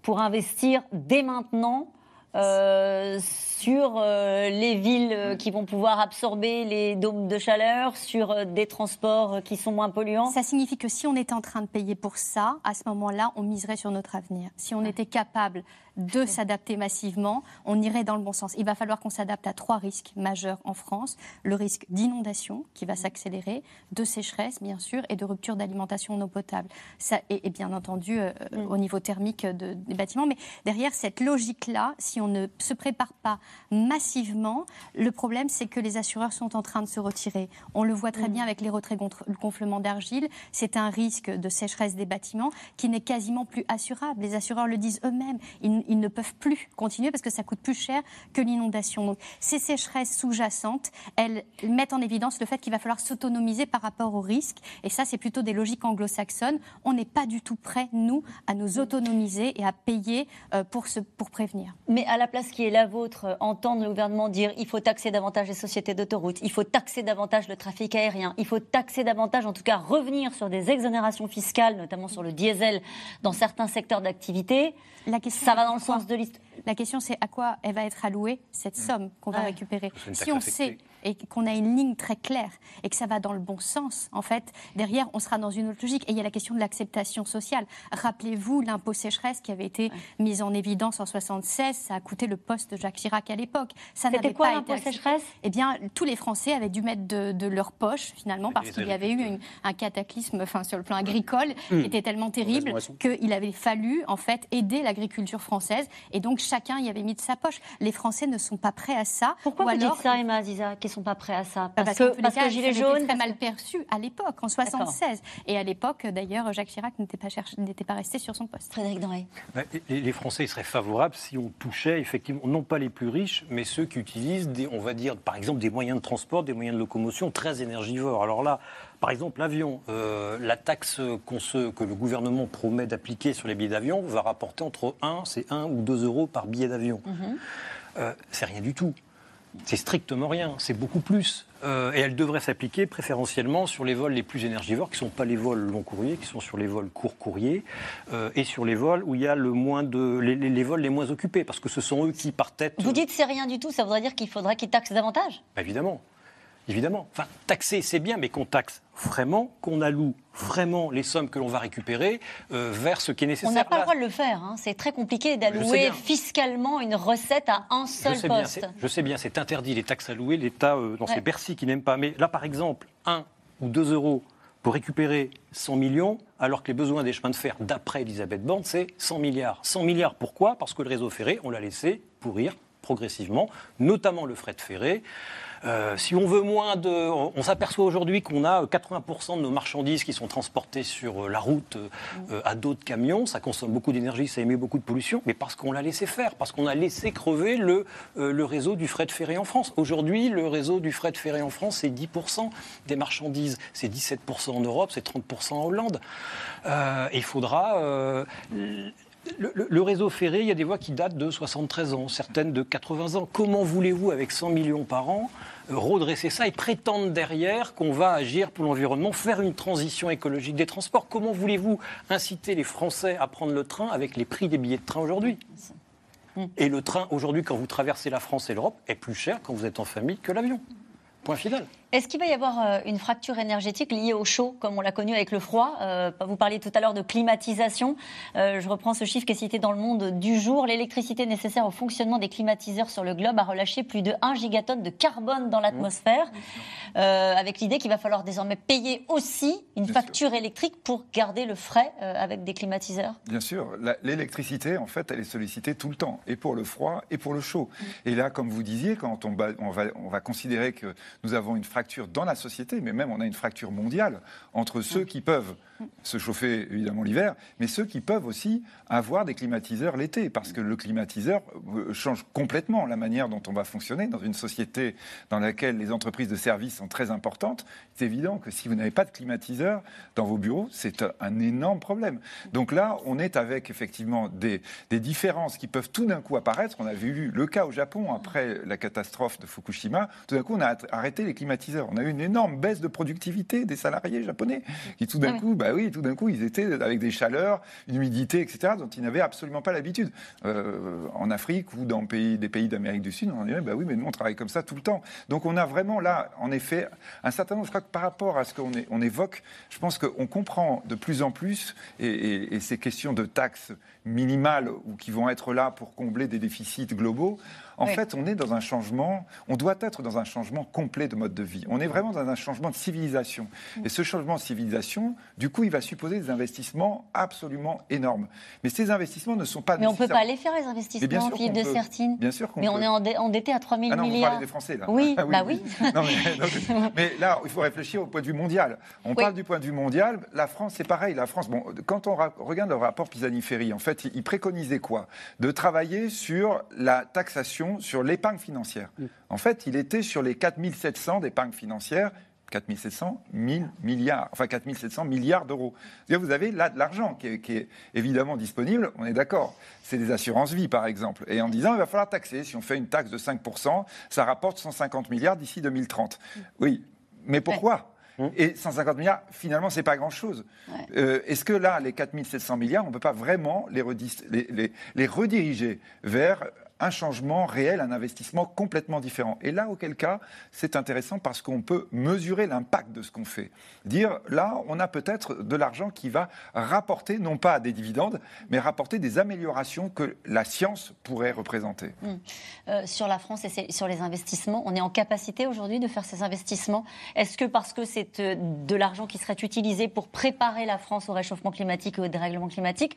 pour investir dès maintenant euh, sur euh, les villes euh, qui vont pouvoir absorber les dômes de chaleur, sur des transports qui sont moins polluants Ça signifie que si on était en train de payer pour ça, à ce moment-là, on miserait sur notre avenir. Si on était capable de s'adapter massivement, on irait dans le bon sens. Il va falloir qu'on s'adapte à trois risques majeurs en France. Le risque d'inondation qui va s'accélérer, de sécheresse bien sûr, et de rupture d'alimentation en eau potable. Ça, et, bien entendu euh, au niveau thermique des bâtiments. Mais derrière cette logique-là, si on ne se prépare pas massivement, le problème, c'est que les assureurs sont en train de se retirer. On le voit très bien avec les retraits gonflement d'argile. C'est un risque de sécheresse des bâtiments qui n'est quasiment plus assurable. Les assureurs le disent eux-mêmes. Ils, ils, ne peuvent plus continuer parce que ça coûte plus cher que l'inondation. Donc, ces sécheresses sous-jacentes, elles mettent en évidence le fait qu'il va falloir s'autonomiser par rapport aux risques. Et ça, c'est plutôt des logiques anglo-saxonnes. On n'est pas du tout prêt, nous, à nous autonomiser et à payer euh, pour, se, pour prévenir. Mais à la place qui est la vôtre, euh, entendre le gouvernement dire il faut taxer davantage les sociétés d'autoroutes, il faut taxer davantage le trafic aérien, il faut taxer davantage, en tout cas revenir sur des exonérations fiscales, notamment sur le diesel dans certains secteurs d'activité, ça va dans le sens de l'histoire. La question, c'est à quoi elle va être allouée cette hmm. somme qu'on va récupérer. Si on sait et qu'on a une ligne très claire et que ça va dans le bon sens, en fait, derrière, on sera dans une autre logique. Et il y a la question de l'acceptation sociale. Rappelez-vous l'impôt sécheresse qui avait été mis en évidence en 76. Ça a coûté le poste de Jacques Chirac à l'époque. Ça C'était quoi l'impôt sécheresse? Eh bien, tous les Français avaient dû mettre de, leur poche, finalement, parce qu'il y avait eu un cataclysme enfin, sur le plan agricole mmh. qui était tellement terrible qu'il avait fallu, en fait, aider l'agriculture française. Et donc, chacun y avait mis de sa poche. Les Français ne sont pas prêts à ça. Pourquoi vous dites ça, Emma Aziza? Sont pas prêts à ça Parce, que, parce que Gilets jaunes. très mal perçu à l'époque, en 76. Et à l'époque, d'ailleurs, Jacques Chirac n'était pas, n'était pas resté sur son poste. Frédéric Doré. Les, Français seraient favorables si on touchait effectivement, non pas les plus riches, mais ceux qui utilisent, des, on va dire, par exemple, des moyens de transport, des moyens de locomotion très énergivores. Alors là, par exemple, l'avion, euh, la taxe se, que le gouvernement promet d'appliquer sur les billets d'avion va rapporter entre 1, c'est 1 ou 2 euros par billet d'avion. Mhm. Euh, c'est rien du tout. C'est strictement rien, c'est beaucoup plus. Euh, et elle devrait s'appliquer préférentiellement sur les vols les plus énergivores, qui ne sont pas les vols long courriers, qui sont sur les vols court courriers, euh, et sur les vols où il y a le moins de, les, vols les moins occupés, parce que ce sont eux qui par tête. Vous dites c'est rien du tout, ça voudrait dire qu'il faudrait qu'ils taxent davantage? Bah, Évidemment. Évidemment. Enfin, taxer, c'est bien, mais qu'on taxe vraiment, qu'on alloue vraiment les sommes que l'on va récupérer euh, vers ce qui est nécessaire. On n'a pas le droit de le faire. Hein. C'est très compliqué d'allouer fiscalement une recette à un seul poste. je sais bien, c'est interdit. Les taxes allouées, l'État, euh, dans ses Bercy qui n'aime pas. Mais là, par exemple, 1 ou 2 euros pour récupérer 100 millions, alors que les besoins des chemins de fer, d'après Elisabeth Borne, c'est 100 milliards. 100 milliards, pourquoi? Parce que le réseau ferré, on l'a laissé pourrir progressivement, notamment le fret ferré. Euh, si on veut moins de. On, s'aperçoit aujourd'hui qu'on a 80% de nos marchandises qui sont transportées sur euh, la route euh, à d'autres camions. Ça consomme beaucoup d'énergie, ça émet beaucoup de pollution, mais parce qu'on l'a laissé faire, parce qu'on a laissé crever le, le réseau du fret ferré en France. Aujourd'hui, le réseau du fret ferré en France, c'est 10% des marchandises. C'est 17% en Europe, c'est 30% en Hollande. il faudra le, réseau ferré, il y a des voies qui datent de 73 ans, certaines de 80 ans. Comment voulez-vous, avec 100 millions par an, euh, redresser ça et prétendre derrière qu'on va agir pour l'environnement, faire une transition écologique des transports? Comment voulez-vous inciter les Français à prendre le train avec les prix des billets de train aujourd'hui? Et le train, aujourd'hui, quand vous traversez la France et l'Europe, est plus cher quand vous êtes en famille que l'avion. Point final. Est-ce qu'il va y avoir euh, une fracture énergétique liée au chaud, comme on l'a connu avec le froid? Euh, Vous parliez tout à l'heure de climatisation. Euh, je reprends ce chiffre qui est cité dans le monde du jour. L'électricité nécessaire au fonctionnement des climatiseurs sur le globe a relâché plus de 1 gigatonne de carbone dans l'atmosphère, avec l'idée qu'il va falloir désormais payer aussi une facture électrique pour garder le frais avec des climatiseurs. Bien sûr. L'électricité, en fait, elle est sollicitée tout le temps, et pour le froid et pour le chaud. Et là, comme vous disiez, quand on, on, va, on va considérer que nous avons une fracture dans la société, mais même on a une fracture mondiale entre ceux qui peuvent se chauffer évidemment l'hiver, mais ceux qui peuvent aussi avoir des climatiseurs l'été, parce que le climatiseur euh, change complètement la manière dont on va fonctionner dans une société dans laquelle les entreprises de services sont très importantes. C'est évident que si vous n'avez pas de climatiseur dans vos bureaux, c'est un énorme problème. Donc là, on est avec effectivement des, des différences qui peuvent tout d'un coup apparaître. On a vu le cas au Japon après la catastrophe de Fukushima. Tout d'un coup, on a arrêté les climatiseurs on a eu une énorme baisse de productivité des salariés japonais qui tout d'un ah coup, bah oui, tout d'un coup, ils étaient avec des chaleurs, une humidité, etc., dont ils n'avaient absolument pas l'habitude. Euh, en Afrique ou dans pays, des pays d'Amérique du Sud, on dirait, bah oui, mais nous on travaille comme ça tout le temps. Donc on a vraiment là, en effet, un certain nombre. Je crois que par rapport à ce qu'on on évoque, je pense qu'on comprend de plus en plus, et, et ces questions de taxes minimales ou qui vont être là pour combler des déficits globaux. En fait, on est dans un changement, on doit être dans un changement complet de mode de vie. On est vraiment dans un changement de civilisation. Et ce changement de civilisation, du coup, il va supposer des investissements absolument énormes. Mais ces investissements ne sont pas Mais on ne peut pas les faire, les Mais bien investissements, sûr Philippe de peut. Sertine. Bien sûr qu'on Mais on est endetté à 3 000 Ah non, milliards. des Français, là. Oui, [LAUGHS] Ah bah oui. Non, [LAUGHS] mais, là, il faut réfléchir au point de vue mondial. On parle du point de vue mondial. La France, c'est pareil. La France, bon, quand on regarde le rapport Pisani-Ferry, en fait, il, il préconisait quoi? De travailler sur la taxation, sur l'épargne financière. En fait, il était sur les 4700 d'épargne financière. 4700, 1000 milliards, enfin 4700 milliards d'euros. Vous avez là de l'argent qui est, qui est évidemment disponible, on est d'accord. C'est des assurances vie, par exemple. Et en disant, il va falloir taxer. Si on fait une taxe de 5%, ça rapporte 150 milliards d'ici 2030. Oui, mais pourquoi? Et 150 milliards, finalement, c'est pas grand-chose. Euh, Est-ce que là, les 4700 milliards, on ne peut pas vraiment les, redis- les- les- les rediriger vers un changement réel, un investissement complètement différent. Et là, auquel cas, c'est intéressant parce qu'on peut mesurer l'impact de ce qu'on fait. Dire, là, on a peut-être de l'argent qui va rapporter, non pas des dividendes, mais rapporter des améliorations que la science pourrait représenter. Hum. Euh, sur la France et sur les investissements, on est en capacité aujourd'hui de faire ces investissements? Est-ce que parce que c'est euh, de l'argent qui serait utilisé pour préparer la France au réchauffement climatique et au dérèglement climatique,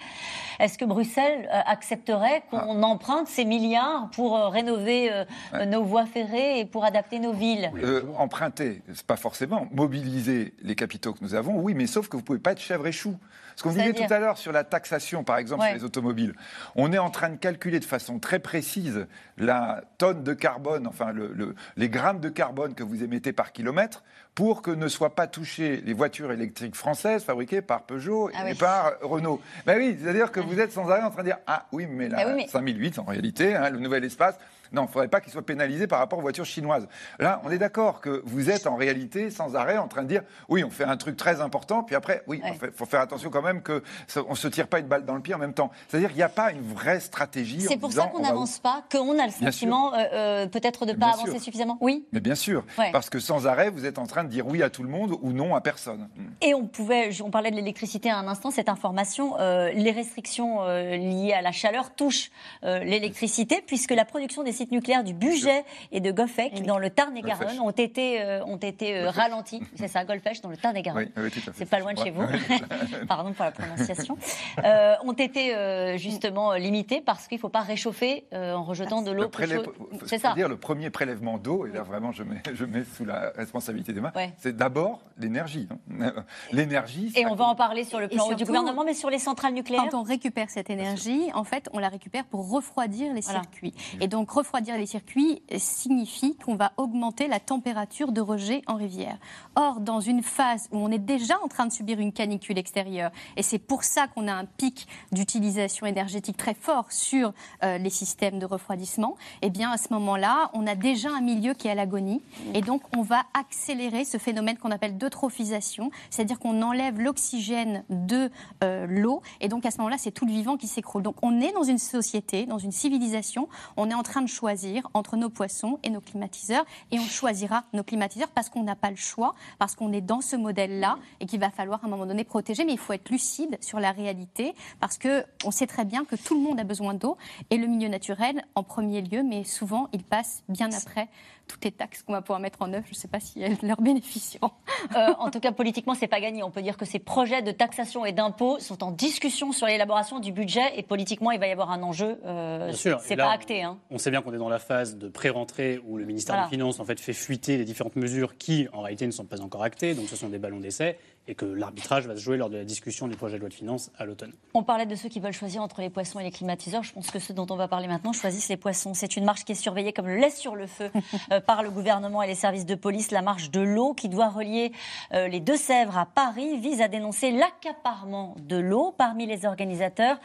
est-ce que Bruxelles euh, accepterait qu'on emprunte ces milliards pour euh, rénover euh, Ouais. nos voies ferrées et pour adapter nos villes Euh, emprunter, c'est pas forcément. Mobiliser les capitaux que nous avons, oui, mais sauf que vous pouvez pas être chèvre et chou. Ce qu'on disait C'est-à-dire tout à l'heure sur la taxation, par exemple, Ouais. sur les automobiles, on est en train de calculer de façon très précise la tonne de carbone, enfin le- le- les grammes de carbone que vous émettez par kilomètre, pour que ne soient pas touchées les voitures électriques françaises fabriquées par Peugeot Ah et oui. par Renault. Ben oui, c'est-à-dire que vous êtes sans arrêt en train de dire ah oui, mais la Ah oui, mais- 5008 en réalité, hein, le nouvel espace. Non, il ne faudrait pas qu'il soit pénalisé par rapport aux voitures chinoises. Là, on est d'accord que vous êtes en réalité sans arrêt en train de dire oui, on fait un truc très important, puis après, oui, il faut faire attention quand même que ça- on se tire pas une balle dans le pied en même temps. C'est-à-dire qu'il n'y a pas une vraie stratégie. C'est pour disant, ça qu'on on va- n'avance pas, qu'on a le sentiment euh, euh, peut-être de ne Bien pas sûr. avancer suffisamment. Oui Mais bien sûr, Ouais. parce que sans arrêt, vous êtes en train de dire oui à tout le monde ou non à personne. Et on pouvait, on parlait de l'électricité à un instant, cette information, euh, les restrictions euh, liées à la chaleur touchent euh, l'électricité, puisque la production des sites nucléaires du Bugey et de Goffec, dans le Tarn-et-Garonne, ont été, euh, ont été euh, ralentis. [LAUGHS] C'est ça, Golfech, dans le Tarn-et-Garonne. Oui, oui, tout à fait. C'est pas loin de chez vous. [LAUGHS] Pardon pour la prononciation. Euh, ont été euh, justement euh, limités parce qu'il ne faut pas réchauffer euh, en rejetant de l'eau prélève- C'est ça. dire le premier prélèvement d'eau, et là vraiment je mets, je mets sous la responsabilité des mains, Ouais. c'est d'abord l'énergie. hein. L'énergie. Et on va en parler sur le plan du surtout, gouvernement, mais sur les centrales nucléaires. Quand on récupère cette énergie, en fait, on la récupère pour refroidir les Voilà. circuits. Et donc, refroidir les circuits signifie qu'on va augmenter la température de rejet en rivière. Or, dans une phase où on est déjà en train de subir une canicule extérieure, et c'est pour ça qu'on a un pic d'utilisation énergétique très fort sur euh, les systèmes de refroidissement, eh bien, à ce moment-là, on a déjà un milieu qui est à l'agonie. Et donc, on va accélérer ce phénomène qu'on appelle d'eutrophisation, c'est-à-dire qu'on enlève l'oxygène de euh, l'eau. Et donc, à ce moment-là, c'est tout le vivant qui s'écroule. Donc, on est dans une société, dans une civilisation, on est en train de choisir entre nos poissons et nos climatiseurs. Et on choisira nos climatiseurs parce qu'on n'a pas le choix, parce qu'on est dans ce modèle-là et qu'il va falloir à un moment donné protéger. Mais il faut être lucide sur la réalité parce qu'on sait très bien que tout le monde a besoin d'eau et le milieu naturel en premier lieu, mais souvent, il passe bien après toutes les taxes qu'on va pouvoir mettre en œuvre. Je ne sais pas si elles leur bénéficieront. [LAUGHS] Euh, en tout cas, politiquement, c'est pas gagné. On peut dire que ces projets de taxation et d'impôts sont en discussion sur l'élaboration du budget et politiquement, il va y avoir un enjeu. euh, Bien sûr. C'est là, pas acté. Hein. On sait bien qu'on est dans la phase de pré-rentrée où le ministère Voilà. des Finances en fait, fait fuiter les différentes mesures qui, en réalité, ne sont pas encore actées. Donc, ce sont des ballons d'essai et que l'arbitrage va se jouer lors de la discussion du projet de loi de finances à l'automne. On parlait de ceux qui veulent choisir entre les poissons et les climatiseurs. Je pense que ceux dont on va parler maintenant choisissent les poissons. C'est une marche qui est surveillée comme le lait sur le feu [LAUGHS] euh, par le gouvernement et les services de police. La marche de l'eau qui doit relier euh, les Deux-Sèvres à Paris vise à dénoncer l'accaparement de l'eau parmi les organisateurs.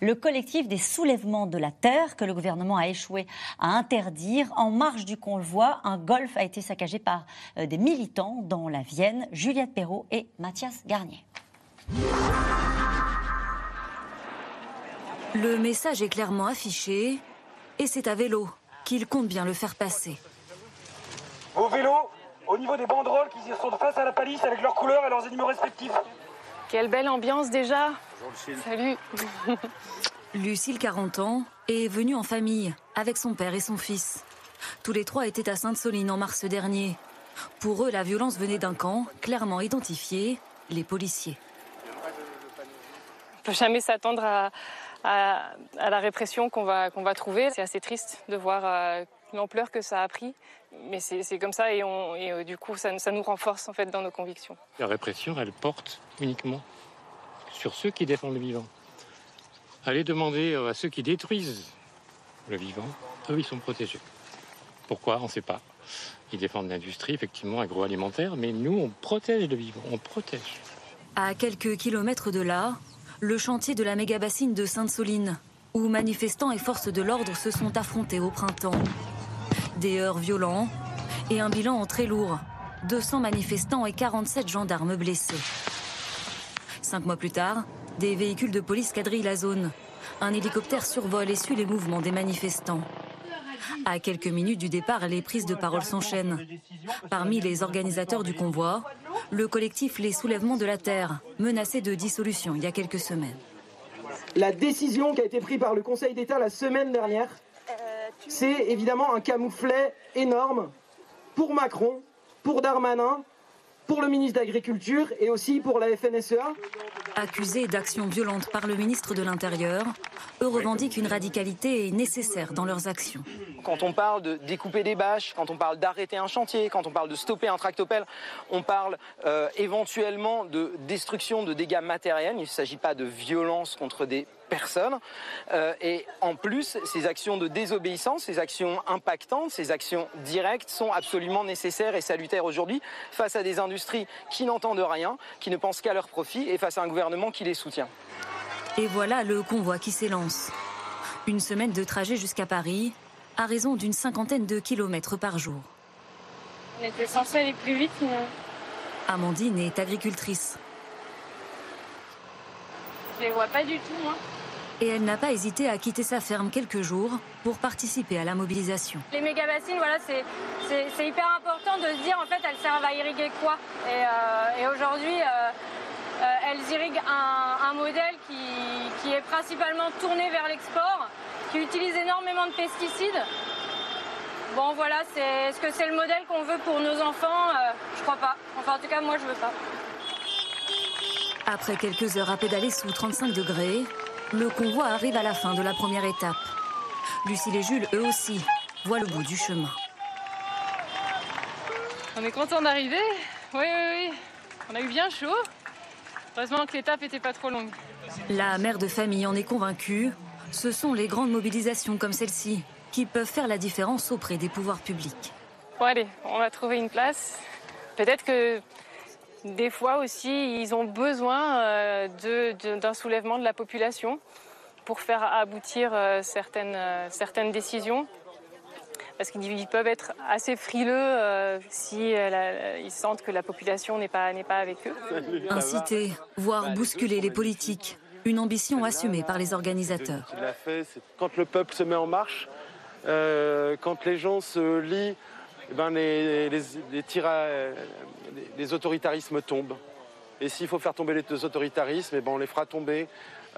Le collectif des soulèvements de la terre que le gouvernement a échoué à interdire. En marge du convoi, un golf a été saccagé par euh, des militants dans la Vienne. Juliette Perrault et Mathias Garnier. Le message est clairement affiché et c'est à vélo qu'il compte bien le faire passer. Au vélo, au niveau des banderoles qui sont face à la palisse avec leurs couleurs et leurs animaux respectifs. Quelle belle ambiance déjà. Salut. [LAUGHS] Lucille, 40 ans, est venue en famille avec son père et son fils. Tous les trois étaient à Sainte-Soline en mars dernier. Pour eux, la violence venait d'un camp clairement identifié, les policiers. On ne peut jamais s'attendre à, la répression qu'on va, qu'on va trouver. C'est assez triste de voir euh, l'ampleur que ça a pris. Mais c'est comme ça et, on, euh, du coup, ça, ça, nous renforce en fait dans nos convictions. La répression, elle porte uniquement sur ceux qui défendent le vivant. Allez demander à ceux qui détruisent le vivant, eux, ils sont protégés. Pourquoi? On ne sait pas. Ils défendent l'industrie, effectivement, agroalimentaire, mais nous, on protège le vivant, on protège. À quelques kilomètres de là, le chantier de la méga-bassine de Sainte-Soline, où manifestants et forces de l'ordre se sont affrontés au printemps. Des heurts violents et un bilan très lourd. 200 manifestants et 47 gendarmes blessés. Cinq mois plus tard, des véhicules de police quadrillent la zone. Un hélicoptère survole et suit les mouvements des manifestants. À quelques minutes du départ, les prises de parole s'enchaînent. Parmi les organisateurs du convoi, le collectif Les Soulèvements de la Terre, menacé de dissolution il y a quelques semaines. La décision qui a été prise par le Conseil d'État la semaine dernière, c'est évidemment un camouflet énorme pour Macron, pour Darmanin, pour le ministre de l'Agriculture et aussi pour la FNSEA. Accusés d'actions violentes par le ministre de l'Intérieur, eux revendiquent une radicalité nécessaire dans leurs actions. Quand on parle de découper des bâches, quand on parle d'arrêter un chantier, quand on parle de stopper un tractopelle, on parle euh, éventuellement de destruction de dégâts matériels. Il ne s'agit pas de violence contre des personne. Euh, et en plus, ces actions de désobéissance, ces actions impactantes, ces actions directes sont absolument nécessaires et salutaires aujourd'hui face à des industries qui n'entendent rien, qui ne pensent qu'à leur profit et face à un gouvernement qui les soutient. Et voilà le convoi qui s'élance. Une semaine de trajet jusqu'à Paris, à raison d'une cinquantaine de kilomètres par jour. On était censé aller plus vite, mais... Amandine est agricultrice. Je les vois pas du tout, moi et elle n'a pas hésité à quitter sa ferme quelques jours pour participer à la mobilisation. Les méga-bassines, voilà, c'est hyper important de se dire en fait elles servent à irriguer quoi? Et, euh, aujourd'hui, euh, euh, elles irriguent un, modèle qui, est principalement tourné vers l'export, qui utilise énormément de pesticides. Bon voilà, est-ce que c'est le modèle qu'on veut pour nos enfants? Je crois pas. Enfin en tout cas moi je veux pas. Après quelques heures à pédaler sous 35 degrés, le convoi arrive à la fin de la première étape. Lucille et Jules, eux aussi, voient le bout du chemin. On est content d'arriver. Oui, oui, oui. On a eu bien chaud. Heureusement que l'étape n'était pas trop longue. La mère de famille en est convaincue. Ce sont les grandes mobilisations comme celle-ci qui peuvent faire la différence auprès des pouvoirs publics. Bon allez, on va trouver une place. Peut-être que des fois aussi, ils ont besoin euh, d'un soulèvement de la population pour faire aboutir euh, certaines, euh, certaines décisions. Parce qu'ils peuvent être assez frileux si ils sentent que la population n'est pas, pas avec eux. Inciter, voire bousculer les politiques. Une ambition assumée par les organisateurs. quand le peuple se met en marche, quand les gens se lient, eh ben les, autoritarismes tombent. Et s'il faut faire tomber les autoritarismes, eh ben on les fera tomber.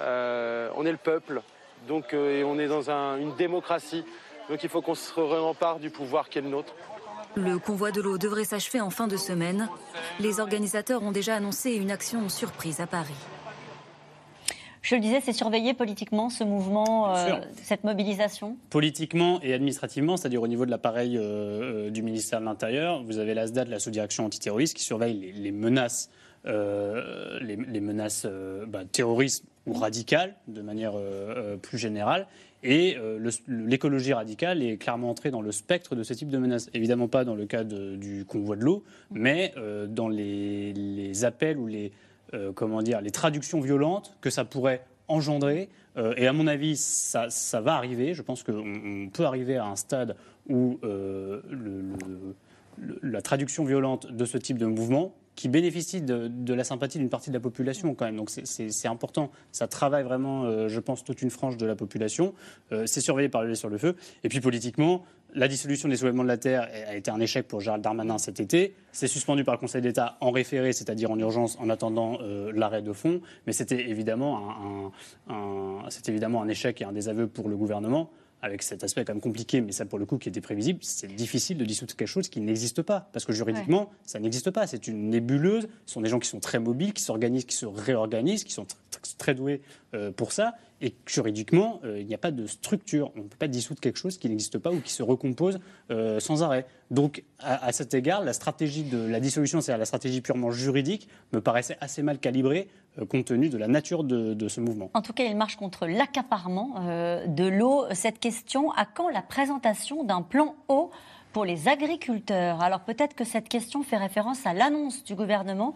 Euh, on est le peuple, donc euh, et on est dans une démocratie. Donc il faut qu'on se rempare du pouvoir qui est le nôtre. Le convoi de l'eau devrait s'achever en fin de semaine. Les organisateurs ont déjà annoncé une action surprise à Paris. Je le disais, c'est surveillé politiquement ce mouvement, euh, cette mobilisation? Politiquement et administrativement, c'est-à-dire au niveau de l'appareil euh, euh, du ministère de l'Intérieur, vous avez l'ASDA de la sous-direction antiterroriste qui surveille les, menaces, les, menaces bah, terroristes ou radicales de manière plus générale. Et l'écologie radicale est clairement entrée dans le spectre de ce type de menaces. Évidemment pas dans le cas du convoi de l'eau, mais dans les, les appels ou les euh, comment dire, les traductions violentes que ça pourrait engendrer. Euh, et à mon avis, ça, va arriver. Je pense qu'on peut arriver à un stade où euh, la traduction violente de ce type de mouvement qui bénéficie de, la sympathie d'une partie de la population quand même. Donc c'est important. Ça travaille vraiment, je pense, toute une frange de la population. c'est surveillé par le lait sur le feu. Et puis politiquement, la dissolution des soulèvements de la Terre a été un échec pour Gérald Darmanin cet été. C'est suspendu par le Conseil d'État en référé, c'est-à-dire en urgence, en attendant euh, l'arrêt de fond. Mais c'était évidemment un, évidemment un échec et un désaveu pour le gouvernement. avec cet aspect quand même compliqué, mais ça pour le coup qui était prévisible, c'est difficile de dissoudre quelque chose qui n'existe pas. Parce que juridiquement, ça n'existe pas. C'est une nébuleuse. Ce sont des gens qui sont très mobiles, qui s'organisent, qui se réorganisent, qui sont tr- très doués pour ça. Et juridiquement, euh, il n'y a pas de structure. On ne peut pas dissoudre quelque chose qui n'existe pas ou qui se recompose euh, sans arrêt. Donc, à, cet égard, la stratégie de la dissolution, c'est-à-dire la stratégie purement juridique, me paraissait assez mal calibrée euh, compte tenu de la nature de, de ce mouvement. En tout cas, il marche contre l'accaparement euh, de l'eau. Cette question, à quand la présentation d'un plan eau pour les agriculteurs Alors peut-être que cette question fait référence à l'annonce du gouvernement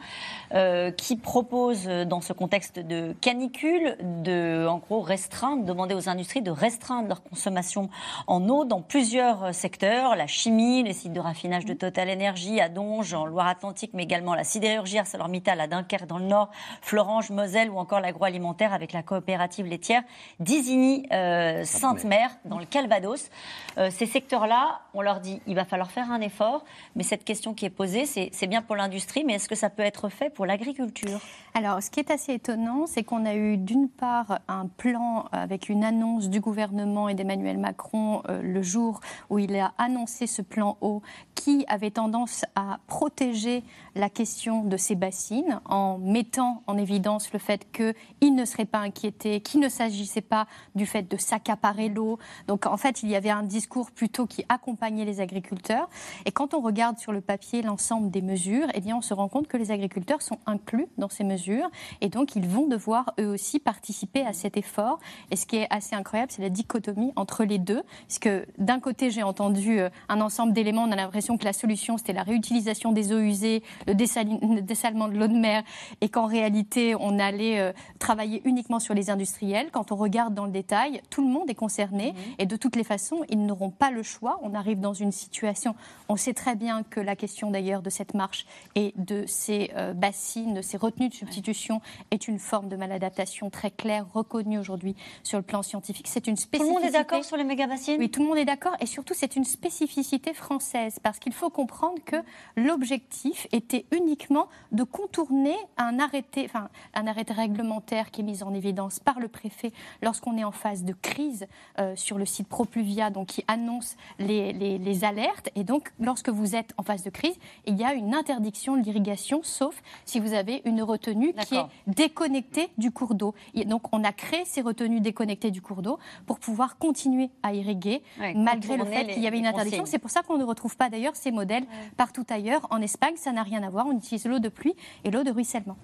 euh, qui propose, euh, dans ce contexte de canicule, de en gros restreindre, demander aux industries de restreindre leur consommation en eau dans plusieurs euh, secteurs la chimie, les sites de raffinage de Total Energy à Donge, en Loire-Atlantique, mais également la sidérurgie ArcelorMittal à Dunkerque dans le Nord, Florange, Moselle ou encore l'agroalimentaire avec la coopérative laitière d'Isigny euh, Sainte-Mère dans le Calvados. Euh, ces secteurs-là, on leur dit il va falloir faire un effort, mais cette question qui est posée, c'est bien pour l'industrie, mais est-ce que ça peut être fait pour l'agriculture? Alors, ce qui est assez étonnant, c'est qu'on a eu d'une part un plan avec une annonce du gouvernement et d'Emmanuel Macron euh, le jour où il a annoncé ce plan eau qui avait tendance à protéger la question de ces bassines en mettant en évidence le fait qu'il ne serait pas inquiété, qu'il ne s'agissait pas du fait de s'accaparer l'eau. Donc, en fait, il y avait un discours plutôt qui accompagnait les agriculteurs. Et quand on regarde sur le papier l'ensemble des mesures, eh bien, on se rend compte que les agriculteurs sont inclus dans ces mesures et donc ils vont devoir eux aussi participer à cet effort. Et ce qui est assez incroyable, c'est la dichotomie entre les deux. Parce que d'un côté, j'ai entendu euh, un ensemble d'éléments, on a l'impression que la solution, c'était la réutilisation des eaux usées, le, dessalement de l'eau de mer, et qu'en réalité, on allait euh, travailler uniquement sur les industriels. Quand on regarde dans le détail, tout le monde est concerné, et de toutes les façons, ils n'auront pas le choix. On arrive dans une situation, on sait très bien que la question d'ailleurs de cette marche et de ces euh, bassines, de ces retenues de substitution est une forme de maladaptation très claire, reconnue aujourd'hui sur le plan scientifique. C'est une Tout le spécificité. monde est d'accord sur les méga-bassines? Oui, tout le monde est d'accord. Et surtout, c'est une spécificité française. Parce qu'il faut comprendre que l'objectif était uniquement de contourner un arrêté, enfin, un arrêté réglementaire qui est mis en évidence par le préfet lorsqu'on est en phase de crise euh, sur le site Propluvia, donc qui annonce les, les- les alertes. Et donc, lorsque vous êtes en phase de crise, il y a une interdiction de l'irrigation, sauf si vous avez une retenue qui est déconnectée du cours d'eau. Donc, on a créé ces retenues déconnectées du cours d'eau pour pouvoir continuer à irriguer Ouais, malgré le fait qu'il y avait une interdiction. C'est pour ça qu'on ne retrouve pas d'ailleurs ces modèles partout ailleurs. En Espagne, ça n'a rien à voir. On utilise l'eau de pluie et l'eau de ruissellement.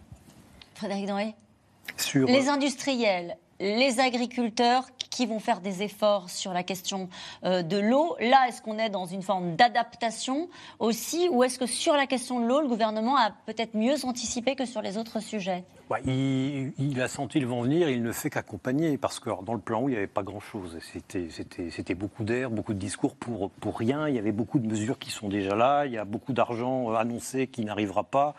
Frédéric Denry Sur, Les industriels, les agriculteurs qui vont faire des efforts sur la question euh, de l'eau, là, est-ce qu'on est dans une forme d'adaptation aussi ou est-ce que sur la question de l'eau, le gouvernement a peut-être mieux anticipé que sur les autres sujets? Il, il a senti le vent venir, il ne fait qu'accompagner, parce que alors, dans le plan où il n'y avait pas grand-chose. C'était- beaucoup d'air, beaucoup de discours pour, pour rien. Il y avait beaucoup de mesures qui sont déjà là. Il y a beaucoup d'argent euh, annoncé qui n'arrivera pas.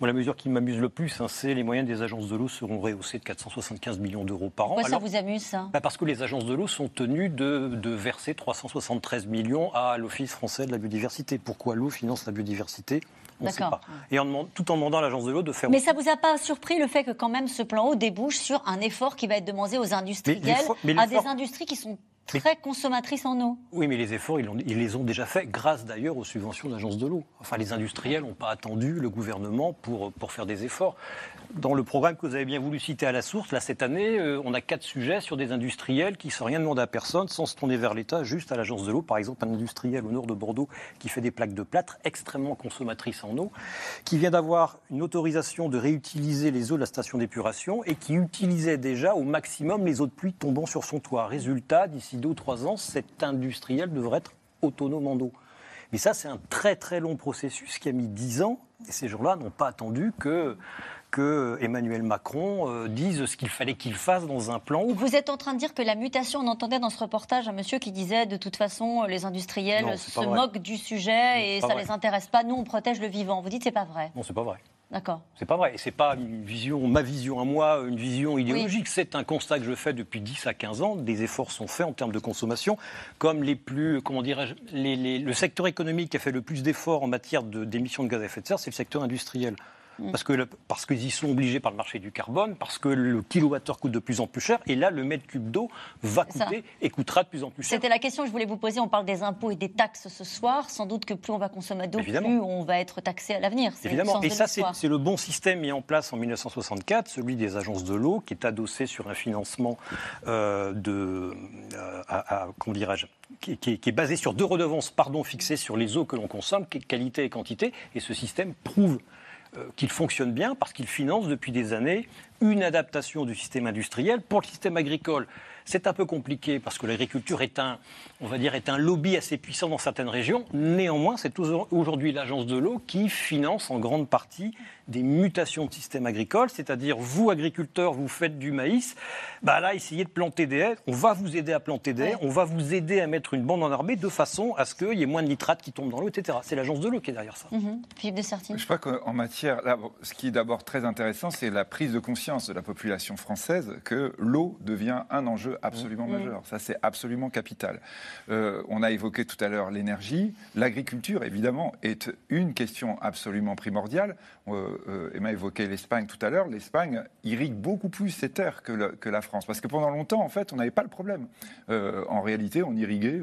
Moi, la mesure qui m'amuse le plus, hein, c'est les moyens des agences de l'eau seront rehaussés de 475 millions d'euros par an. Pourquoi ça vous amuse, ça? Bah, Parce que les agences de l'eau sont tenues de, de verser 373 millions à l'Office français de la biodiversité. Pourquoi l'eau finance la biodiversité? On ne sait pas. Et en tout en demandant à l'agence de l'eau de faire Mais ça vous a pas surpris le fait que quand même ce plan eau débouche sur un effort qui va être demandé aux industriels, mais à des industries qui sont très consommatrices en eau? Oui, mais les efforts, ils, les ont déjà faits, grâce d'ailleurs aux subventions de l'agence de l'eau. Enfin, les industriels n'ont pas attendu le gouvernement pour, pour faire des efforts. Dans le programme que vous avez bien voulu citer à la source, là, cette année, euh, on a quatre sujets sur des industriels qui, sans rien demander à personne, sans se tourner vers l'État, juste à l'agence de l'eau. Par exemple, un industriel au nord de Bordeaux qui fait des plaques de plâtre extrêmement consommatrices en eau, qui vient d'avoir une autorisation de réutiliser les eaux de la station d'épuration et qui utilisait déjà au maximum les eaux de pluie tombant sur son toit. Résultat, d'ici deux ou trois ans, cet industriel devrait être autonome en eau. Mais ça, c'est un très très long processus qui a mis dix ans. Et ces gens-là n'ont pas attendu que, que Emmanuel Macron euh, dise ce qu'il fallait qu'il fasse dans un plan. Vous êtes en train de dire que la mutation, on entendait dans ce reportage un monsieur qui disait de toute façon les industriels Non, se moquent du sujet et ça vrai. les intéresse pas. Nous, on protège le vivant. Vous dites c'est pas vrai. Non, c'est pas vrai. D'accord. C'est pas vrai. Et c'est pas une vision, ma vision à moi, une vision idéologique. C'est un constat que je fais depuis 10 à 15 ans. Des efforts sont faits en termes de consommation. Comme les plus, comment dirais-je, les- les- le secteur économique qui a fait le plus d'efforts en matière de- d'émissions de, gaz à effet de serre, c'est le secteur industriel. Mm. Parce que parce qu'ils y sont obligés par le marché du carbone, parce que le kilowattheure coûte de plus en plus cher, et là, le mètre cube d'eau va coûter et coûtera de plus en plus cher. C'était la question que je voulais vous poser. On parle des impôts et des taxes ce soir. Sans doute que plus on va consommer d'eau, plus on va être taxé à l'avenir. Évidemment. Et ça, c'est le bon système mis en place en 1964, celui des agences de l'eau, qui est adossé sur un financement euh, de, euh, à, comment dirais-je, qui, qui, est basé sur deux redevances pardon, fixées sur les eaux que l'on consomme, qualité et quantité. Et ce système prouve qu'il fonctionne bien parce qu'il finance depuis des années une adaptation du système industriel pour le système agricole. C'est un peu compliqué parce que l'agriculture est un lobby assez puissant dans certaines régions. Néanmoins, c'est aujourd'hui l'agence de l'eau qui finance en grande partie des mutations de système agricole, c'est-à-dire vous, agriculteurs, vous faites du maïs, bah là, essayez de planter des haies, on va vous aider à planter des haies, on va vous aider à mettre une bande en enarbée de façon à ce qu'il y ait moins de nitrates qui tombent dans l'eau, etc. C'est l'agence de l'eau qui est derrière ça. Mhm. Philippe Dessertine. Je crois qu'en matière, là, ce qui est d'abord très intéressant, c'est la prise de conscience de la population française que l'eau devient un enjeu absolument mmh. majeur. Ça, c'est absolument capital. Euh, on a évoqué tout à l'heure l'énergie. L'agriculture, évidemment, est une question absolument primordiale. Euh, euh, Emma évoquait l'Espagne tout à l'heure. L'Espagne irrigue beaucoup plus ses terres que, que, la France. Parce que pendant longtemps, en fait, on n'avait pas le problème. en réalité, on irriguait.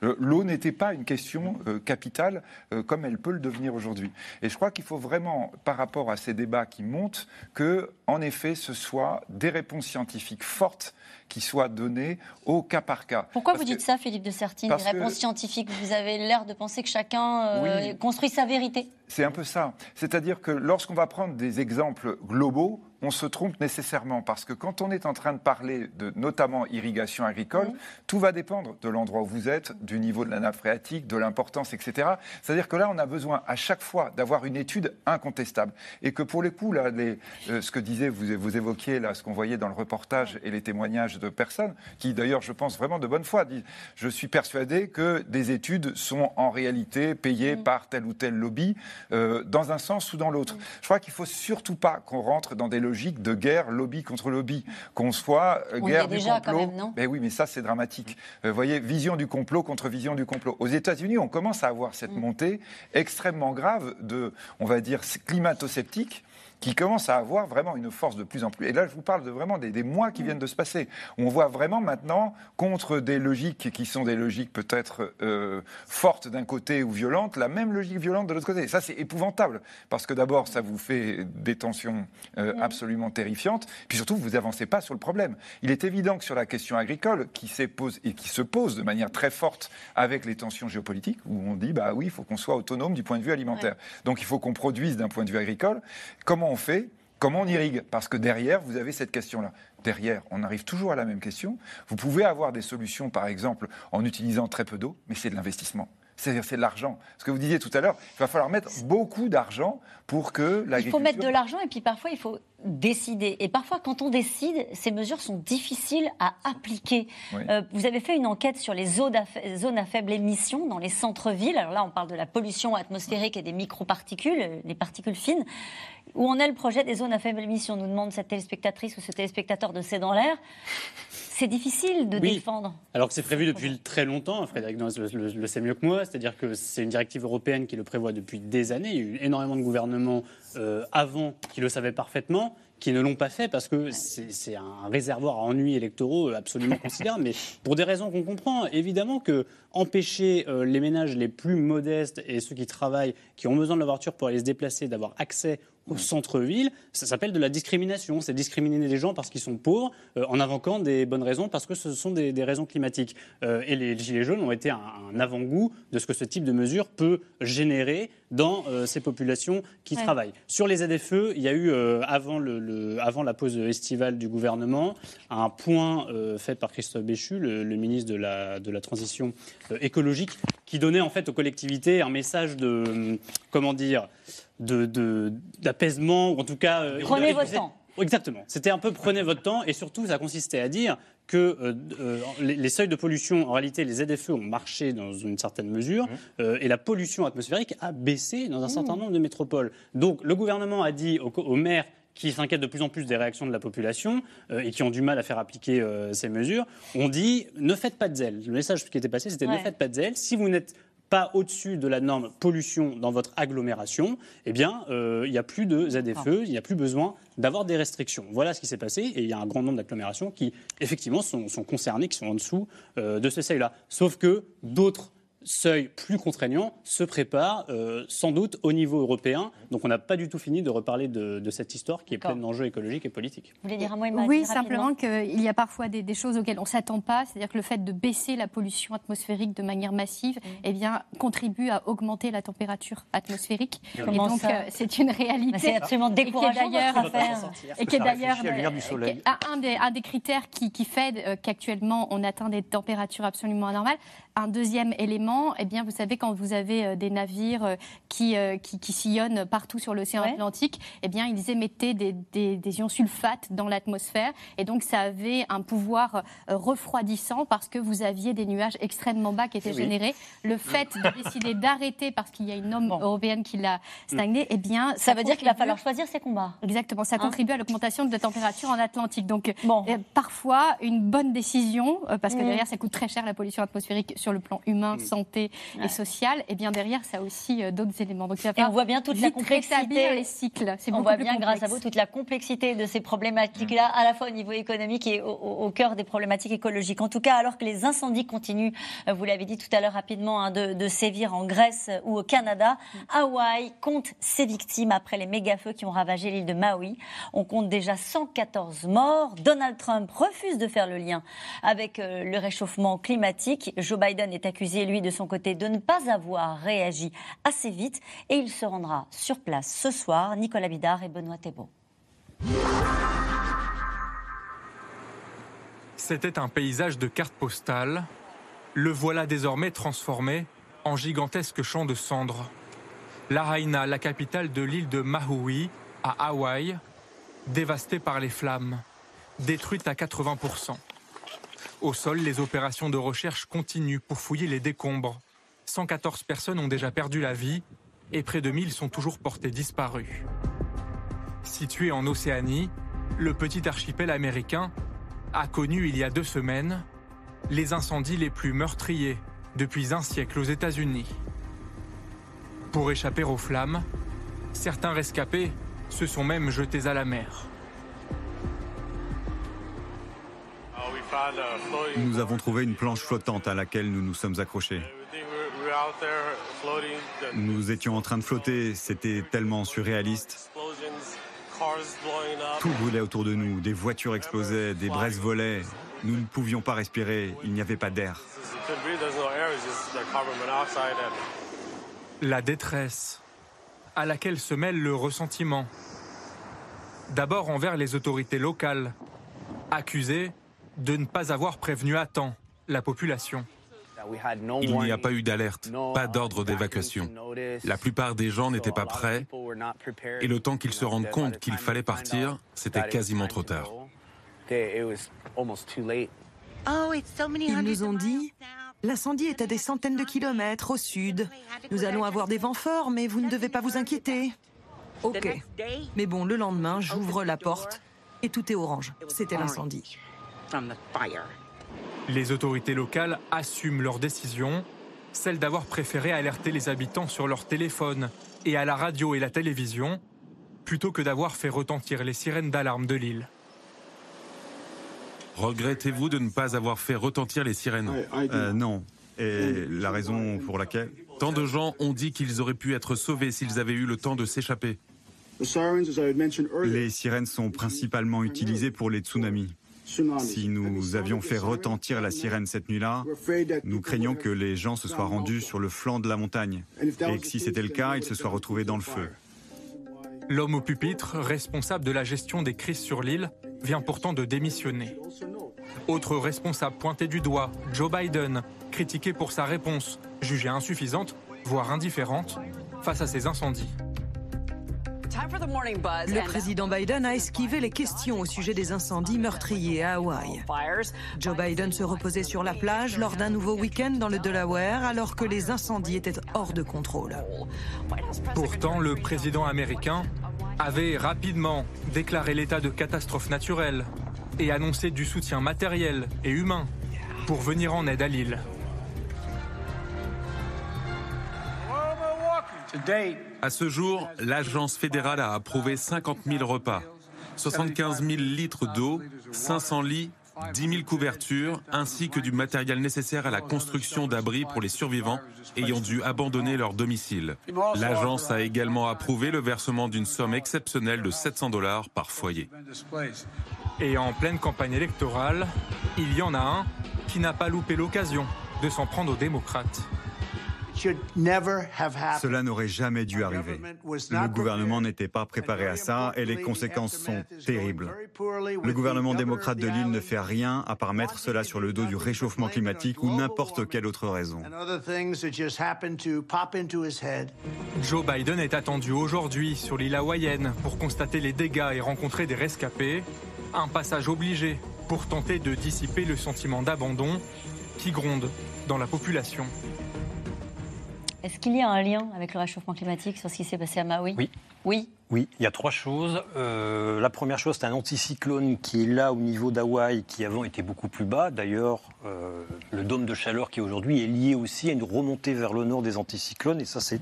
L'eau n'était pas une question capitale comme elle peut le devenir aujourd'hui. Et je crois qu'il faut vraiment, par rapport à ces débats qui montent, que, en effet, ce soit des réponses scientifiques fortes qui soient données au cas par cas. Pourquoi vous dites ça, Philippe de Sertine, des réponses scientifiques Vous avez l'air de penser que chacun euh, construit sa vérité C'est un peu ça. C'est-à-dire que lorsqu'on va prendre des exemples globaux, on se trompe nécessairement parce que quand on est en train de parler de notamment irrigation agricole, tout va dépendre de l'endroit où vous êtes, du niveau de la nappe phréatique, de l'importance, etc. C'est-à-dire que là, on a besoin à chaque fois d'avoir une étude incontestable et que pour les coups, là, les, euh, ce que disait, vous, vous évoquiez là, ce qu'on voyait dans le reportage et les témoignages de personnes qui, d'ailleurs, je pense vraiment de bonne foi, disent je suis persuadé que des études sont en réalité payées par tel ou tel lobby euh, dans un sens ou dans l'autre. Je crois qu'il faut surtout pas qu'on rentre dans des logiques de guerre lobby contre lobby, qu'on soit euh, guerre du complot. Quand même, non mais oui, mais ça c'est dramatique. Euh, vous voyez, vision du complot contre vision du complot. Aux États-Unis, on commence à avoir cette mm. montée extrêmement grave de, on va dire, climato-sceptiques qui commence à avoir vraiment une force de plus en plus. Et là, je vous parle de vraiment des, mois qui viennent de se passer. On voit vraiment maintenant, contre des logiques qui sont des logiques peut-être euh, fortes d'un côté ou violentes, la même logique violente de l'autre côté. ça, c'est épouvantable, parce que d'abord, ça vous fait des tensions euh, absolument terrifiantes, puis surtout, vous n'avancez pas sur le problème. Il est évident que sur la question agricole, qui, pose, et qui se pose de manière très forte avec les tensions géopolitiques, où on dit, bah oui, il faut qu'on soit autonome du point de vue alimentaire. Donc il faut qu'on produise d'un point de vue agricole. Comment on fait Comment on irrigue? Parce que derrière, vous avez cette question-là. Derrière, on arrive toujours à la même question. Vous pouvez avoir des solutions, par exemple, en utilisant très peu d'eau, mais c'est de l'investissement. C'est-à-dire, c'est de l'argent. Ce que vous disiez tout à l'heure, il va falloir mettre beaucoup d'argent pour que l'agriculture... Il faut mettre de l'argent et puis parfois, il faut décider. Et parfois, quand on décide, ces mesures sont difficiles à appliquer. Euh, vous avez fait une enquête sur les zones à, faible émission dans les centres-villes. Alors là, on parle de la pollution atmosphérique et des microparticules, euh, des particules fines. Où en est le projet des zones à faible émission nous demande cette téléspectatrice ou ce téléspectateur de C'est dans l'air. C'est difficile de défendre. Alors que c'est prévu depuis très longtemps, Frédéric le, le, sait mieux que moi, c'est-à-dire que c'est une directive européenne qui le prévoit depuis des années. Il y a eu énormément de gouvernements euh, avant qui le savaient parfaitement qui ne l'ont pas fait parce que c'est un réservoir à ennuis électoraux absolument considérable, mais pour des raisons qu'on comprend. Évidemment que empêcher euh, les ménages les plus modestes et ceux qui travaillent, qui ont besoin de la voiture pour aller se déplacer, d'avoir accès au centre-ville, ça s'appelle de la discrimination. C'est discriminer les gens parce qu'ils sont pauvres euh, en invoquant des bonnes raisons parce que ce sont des, raisons climatiques. Euh, et les Gilets jaunes ont été un, avant-goût de ce que ce type de mesure peut générer dans euh, ces populations qui travaillent. Sur les ZFE, il y a eu, avant, le, avant, la pause estivale du gouvernement, un point fait par Christophe Béchu, le, ministre de la, de la Transition écologique, qui donnait en fait aux collectivités un message de, comment dire, d'apaisement, ou en tout cas... Euh, prenez votre temps. Exactement. C'était un peu prenez votre temps et surtout ça consistait à dire que euh, euh, les, seuils de pollution, en réalité, les ZFE ont marché dans une certaine mesure mmh. et la pollution atmosphérique a baissé dans un certain mmh. nombre de métropoles. Donc le gouvernement a dit aux, maires qui s'inquiètent de plus en plus des réactions de la population et qui ont du mal à faire appliquer ces mesures, on dit ne faites pas de zèle. Le message qui était passé, c'était ne faites pas de zèle. Si vous n'êtes pas au-dessus de la norme pollution dans votre agglomération, eh bien, euh, il n'y a plus de ZFE, il n'y a plus besoin d'avoir des restrictions. Voilà ce qui s'est passé, et il y a un grand nombre d'agglomérations qui, effectivement, sont, sont concernées, qui sont en dessous euh, de ce seuil-là. Sauf que d'autres seuil plus contraignant se prépare euh, sans doute au niveau européen. Donc on n'a pas du tout fini de reparler de, de cette histoire qui est pleine d'enjeux écologiques et politiques. Vous voulez dire un mot, Oui, simplement qu'il y a parfois des, des choses auxquelles on ne s'attend pas. C'est-à-dire que le fait de baisser la pollution atmosphérique de manière massive Mm. eh bien, contribue à augmenter la température atmosphérique. Comment et donc euh, c'est une réalité. C'est absolument Et qui est décourageant. Et qui est d'ailleurs un, des, un des critères qui, qui fait euh, qu'actuellement on atteint des températures absolument anormales. Un deuxième élément, eh bien, vous savez, quand vous avez euh, des navires euh, qui, euh, qui, qui sillonnent partout sur l'océan Atlantique, eh bien, ils émettaient des, des, des ions sulfates dans l'atmosphère. Et donc, ça avait un pouvoir refroidissant parce que vous aviez des nuages extrêmement bas qui étaient Oui. générés. Le fait de décider d'arrêter parce qu'il y a une norme européenne qui l'a stagné, eh bien, Mm. Ça veut dire qu'il va falloir choisir ses combats. Exactement, ça Hein contribue à l'augmentation de la température en Atlantique. Donc, euh, parfois, une bonne décision, parce que Mm. derrière, ça coûte très cher la pollution atmosphérique sur le plan humain, santé Ouais. et social, et bien derrière, ça a aussi euh, d'autres éléments. Donc, il va Et on voit bien toute la complexité. les cycles. On voit bien, grâce à vous, toute la complexité de ces problématiques-là, à la fois au niveau économique et au, cœur des problématiques écologiques. En tout cas, alors que les incendies continuent, euh, vous l'avez dit tout à l'heure rapidement, hein, de, de sévir en Grèce ou au Canada, Hawaï compte ses victimes après les méga-feux qui ont ravagé l'île de Maui. On compte déjà 114 morts. Donald Trump refuse de faire le lien avec euh, le réchauffement climatique. Joe Biden est accusé, lui, de son côté, de ne pas avoir réagi assez vite et il se rendra sur place ce soir. Nicolas Bidard et Benoît Thébault. C'était un paysage de carte postale. Le voilà désormais transformé en gigantesque champ de cendres. Lahaina, la capitale de l'île de Maui, à Hawaï, dévastée par les flammes, détruite à 80%. Au sol, les opérations de recherche continuent pour fouiller les décombres. 114 personnes ont déjà perdu la vie et près de 1000 sont toujours portées disparues. Situé en Océanie, le petit archipel américain a connu il y a deux semaines les incendies les plus meurtriers depuis un siècle aux États-Unis. Pour échapper aux flammes, certains rescapés se sont même jetés à la mer. Nous avons trouvé une planche flottante à laquelle nous nous sommes accrochés. Nous étions en train de flotter, c'était tellement surréaliste. Tout brûlait autour de nous, des voitures explosaient, des braises volaient. Nous ne pouvions pas respirer, il n'y avait pas d'air. La détresse, à laquelle se mêle le ressentiment. D'abord envers les autorités locales, accusées de ne pas avoir prévenu à temps la population. Il n'y a pas eu d'alerte, pas d'ordre d'évacuation. La plupart des gens n'étaient pas prêts et le temps qu'ils se rendent compte qu'il fallait partir, c'était quasiment trop tard. Ils nous ont dit L'incendie est à des centaines de kilomètres au sud. Nous allons avoir des vents forts, mais vous ne devez pas vous inquiéter. Ok. Mais bon, le lendemain, j'ouvre la porte et tout est orange. C'était l'incendie. Les autorités locales assument leur décision, celle d'avoir préféré alerter les habitants sur leur téléphone et à la radio et la télévision, plutôt que d'avoir fait retentir les sirènes d'alarme de l'île. Regrettez-vous de ne pas avoir fait retentir les sirènes Euh, non. Et la raison pour laquelle Tant de gens ont dit qu'ils auraient pu être sauvés s'ils avaient eu le temps de s'échapper. Les sirènes sont principalement utilisées pour les tsunamis. Si nous avions fait retentir la sirène cette nuit-là, nous craignons que les gens se soient rendus sur le flanc de la montagne et que si c'était le cas, ils se soient retrouvés dans le feu. L'homme au pupitre, responsable de la gestion des crises sur l'île, vient pourtant de démissionner. Autre responsable pointé du doigt, Joe Biden, critiqué pour sa réponse, jugée insuffisante, voire indifférente, face à ces incendies. Le président Biden a esquivé les questions au sujet des incendies meurtriers à Hawaï. Joe Biden se reposait sur la plage lors d'un nouveau week-end dans le Delaware alors que les incendies étaient hors de contrôle. Pourtant, le président américain avait rapidement déclaré l'état de catastrophe naturelle et annoncé du soutien matériel et humain pour venir en aide à l'île. À ce jour, l'agence fédérale a approuvé 50 000 repas, 75 000 litres d'eau, 500 lits 10 000 couvertures, ainsi que du matériel nécessaire à la construction d'abris pour les survivants ayant dû abandonner leur domicile. L'agence a également approuvé le versement d'une somme exceptionnelle de 700 dollars par foyer. Et en pleine campagne électorale, il y en a un qui n'a pas loupé l'occasion de s'en prendre aux démocrates. Cela n'aurait jamais dû arriver. Le gouvernement n'était pas préparé à ça et les conséquences sont terribles. Le gouvernement démocrate de l'île ne fait rien à part mettre cela sur le dos du réchauffement climatique ou n'importe quelle autre raison. Joe Biden est attendu aujourd'hui sur l'île hawaïenne pour constater les dégâts et rencontrer des rescapés. Un passage obligé pour tenter de dissiper le sentiment d'abandon qui gronde dans la population. Est-ce qu'il y a un lien avec le réchauffement climatique sur ce qui s'est passé à Maui Oui. Oui. Oui, il y a trois choses. Euh, la première chose, c'est un anticyclone qui est là au niveau d'Hawaï, qui avant était beaucoup plus bas. D'ailleurs, euh, le dôme de chaleur qui est aujourd'hui est lié aussi à une remontée vers le nord des anticyclones, et ça, c'est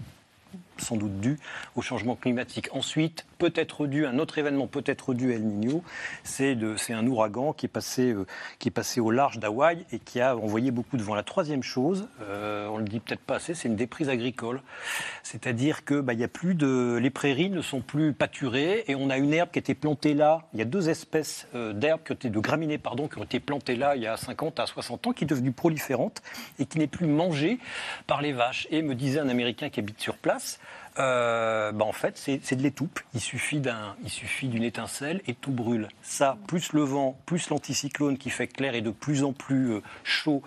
sans doute dû au changement climatique. Ensuite, peut-être dû, un autre événement peut-être dû à El Niño, c'est un ouragan qui est, passé, euh, qui est passé au large d'Hawaï et qui a envoyé beaucoup de vent. La troisième chose, euh, on le dit peut-être pas assez, c'est une déprise agricole. C'est-à-dire que bah, y a plus de, les prairies ne sont plus pâturées et on a une herbe qui était plantée là. Il y a deux espèces euh, d'herbes, de graminées pardon, qui ont été plantées là il y a 50 à 60 ans, qui sont devenues proliférantes et qui n'est plus mangée par les vaches. Et me disait un Américain qui habite sur place, euh, bah en fait, c'est de l'étoupe. Il suffit d'une étincelle et tout brûle. Ça, plus le vent, plus l'anticyclone qui fait que l'air est de plus en plus euh, chaud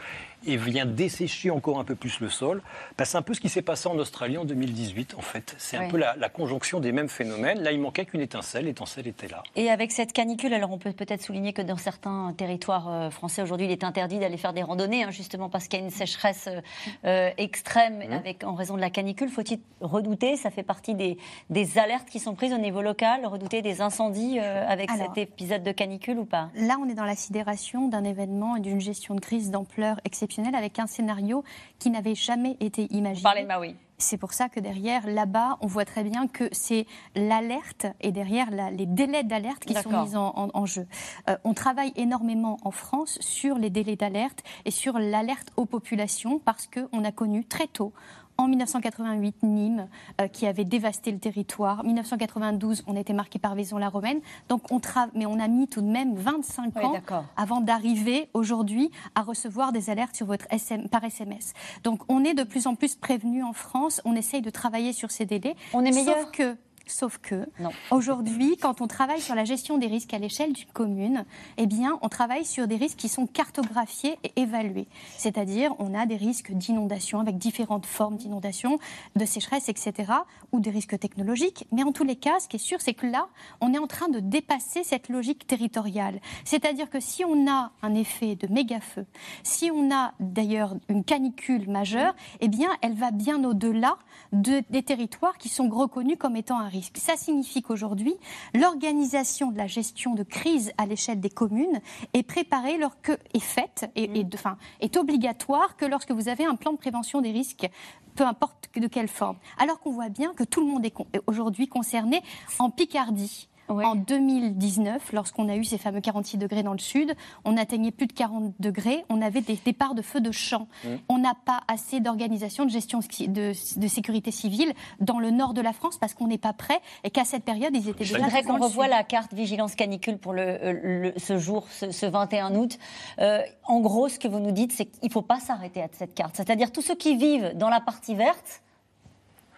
et vient dessécher encore un peu plus le sol. Bah, c'est un peu ce qui s'est passé en Australie en 2018, en fait. C'est un peu la, conjonction des mêmes phénomènes. Là, il manquait qu'une étincelle, l'étincelle était là. Et avec cette canicule, alors on peut peut-être souligner que dans certains territoires euh, français, aujourd'hui, il est interdit d'aller faire des randonnées, hein, justement parce qu'il y a une sécheresse euh, euh, extrême mmh. avec, en raison de la canicule. Faut-il redouter, ça fait partie des, des, alertes qui sont prises au niveau local, redouter des incendies avec cet épisode de canicule ou pas? Là, on est dans la sidération d'un événement et d'une gestion de crise d'ampleur exceptionnelle avec un scénario qui n'avait jamais été imaginé. Parlez de Maui. C'est pour ça que derrière, là-bas, on voit très bien que c'est l'alerte et derrière les délais d'alerte qui sont mis en, jeu. Euh, on travaille énormément en France sur les délais d'alerte et sur l'alerte aux populations parce qu'on a connu très tôt en 1988, Nîmes, euh, qui avait dévasté le territoire. 1992, on était marqué par Vaison-la-Romaine. Donc, on mais on a mis tout de même 25 ans avant d'arriver aujourd'hui à recevoir des alertes sur votre SM, par SMS. Donc, on est de plus en plus prévenu en France. On essaye de travailler sur ces délais. On est meilleur. Sauf que Sauf que aujourd'hui, quand on travaille sur la gestion des risques à l'échelle d'une commune, eh bien, on travaille sur des risques qui sont cartographiés et évalués. C'est-à-dire, on a des risques d'inondation avec différentes formes d'inondation, de sécheresse, etc., ou des risques technologiques. Mais en tous les cas, ce qui est sûr, c'est que là, on est en train de dépasser cette logique territoriale. C'est-à-dire que si on a un effet de méga-feu, si on a d'ailleurs une canicule majeure, eh bien, elle va bien au-delà de, des territoires qui sont reconnus comme étant un risque. Ça signifie qu'aujourd'hui, l'organisation de la gestion de crise à l'échelle des communes est préparée, lorsque, est faite, et, et de, enfin, est obligatoire que lorsque vous avez un plan de prévention des risques peu importe de quelle forme. Alors qu'on voit bien que tout le monde est aujourd'hui concerné en Picardie. En 2019, lorsqu'on a eu ces fameux 46 degrés dans le sud, on atteignait plus de 40 degrés, on avait des départs de feux de champ. Mmh. On n'a pas assez d'organisation de gestion de, sécurité civile dans le nord de la France parce qu'on n'est pas prêt et qu'à cette période, ils étaient déjà. Je qu'on revoie la carte vigilance canicule pour le, ce jour, ce, 21 août. Euh, en gros, ce que vous nous dites, c'est qu'il ne faut pas s'arrêter à cette carte. C'est-à-dire tous ceux qui vivent dans la partie verte,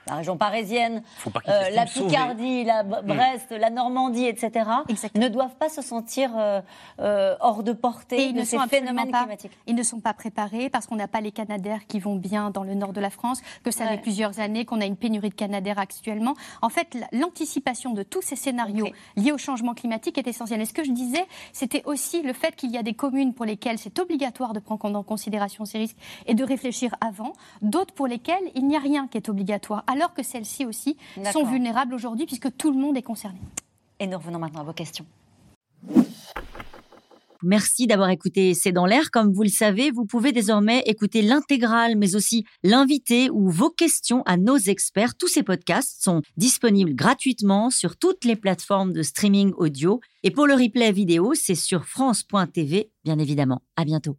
la région parisienne, euh, la Picardie, la mm. Brest, la Normandie, etc., ne doivent pas se sentir euh, euh, hors de portée de ces phénomènes climatiques. Ils ne sont pas préparés parce qu'on n'a pas les canadaires qui vont bien dans le nord de la France, que ça fait plusieurs années qu'on a une pénurie de canadaires actuellement. En fait, l'anticipation de tous ces scénarios liés au changement climatique est essentielle. Et ce que je disais, c'était aussi le fait qu'il y a des communes pour lesquelles c'est obligatoire de prendre en considération ces risques et de réfléchir avant, d'autres pour lesquelles il n'y a rien qui est obligatoire alors que celles-ci aussi sont vulnérables aujourd'hui puisque tout le monde est concerné. Et nous revenons maintenant à vos questions. Merci d'avoir écouté C'est dans l'air. Comme vous le savez, vous pouvez désormais écouter l'intégrale, mais aussi l'invité ou vos questions à nos experts. Tous ces podcasts sont disponibles gratuitement sur toutes les plateformes de streaming audio. Et pour le replay vidéo, c'est sur France.tv, bien évidemment. À bientôt.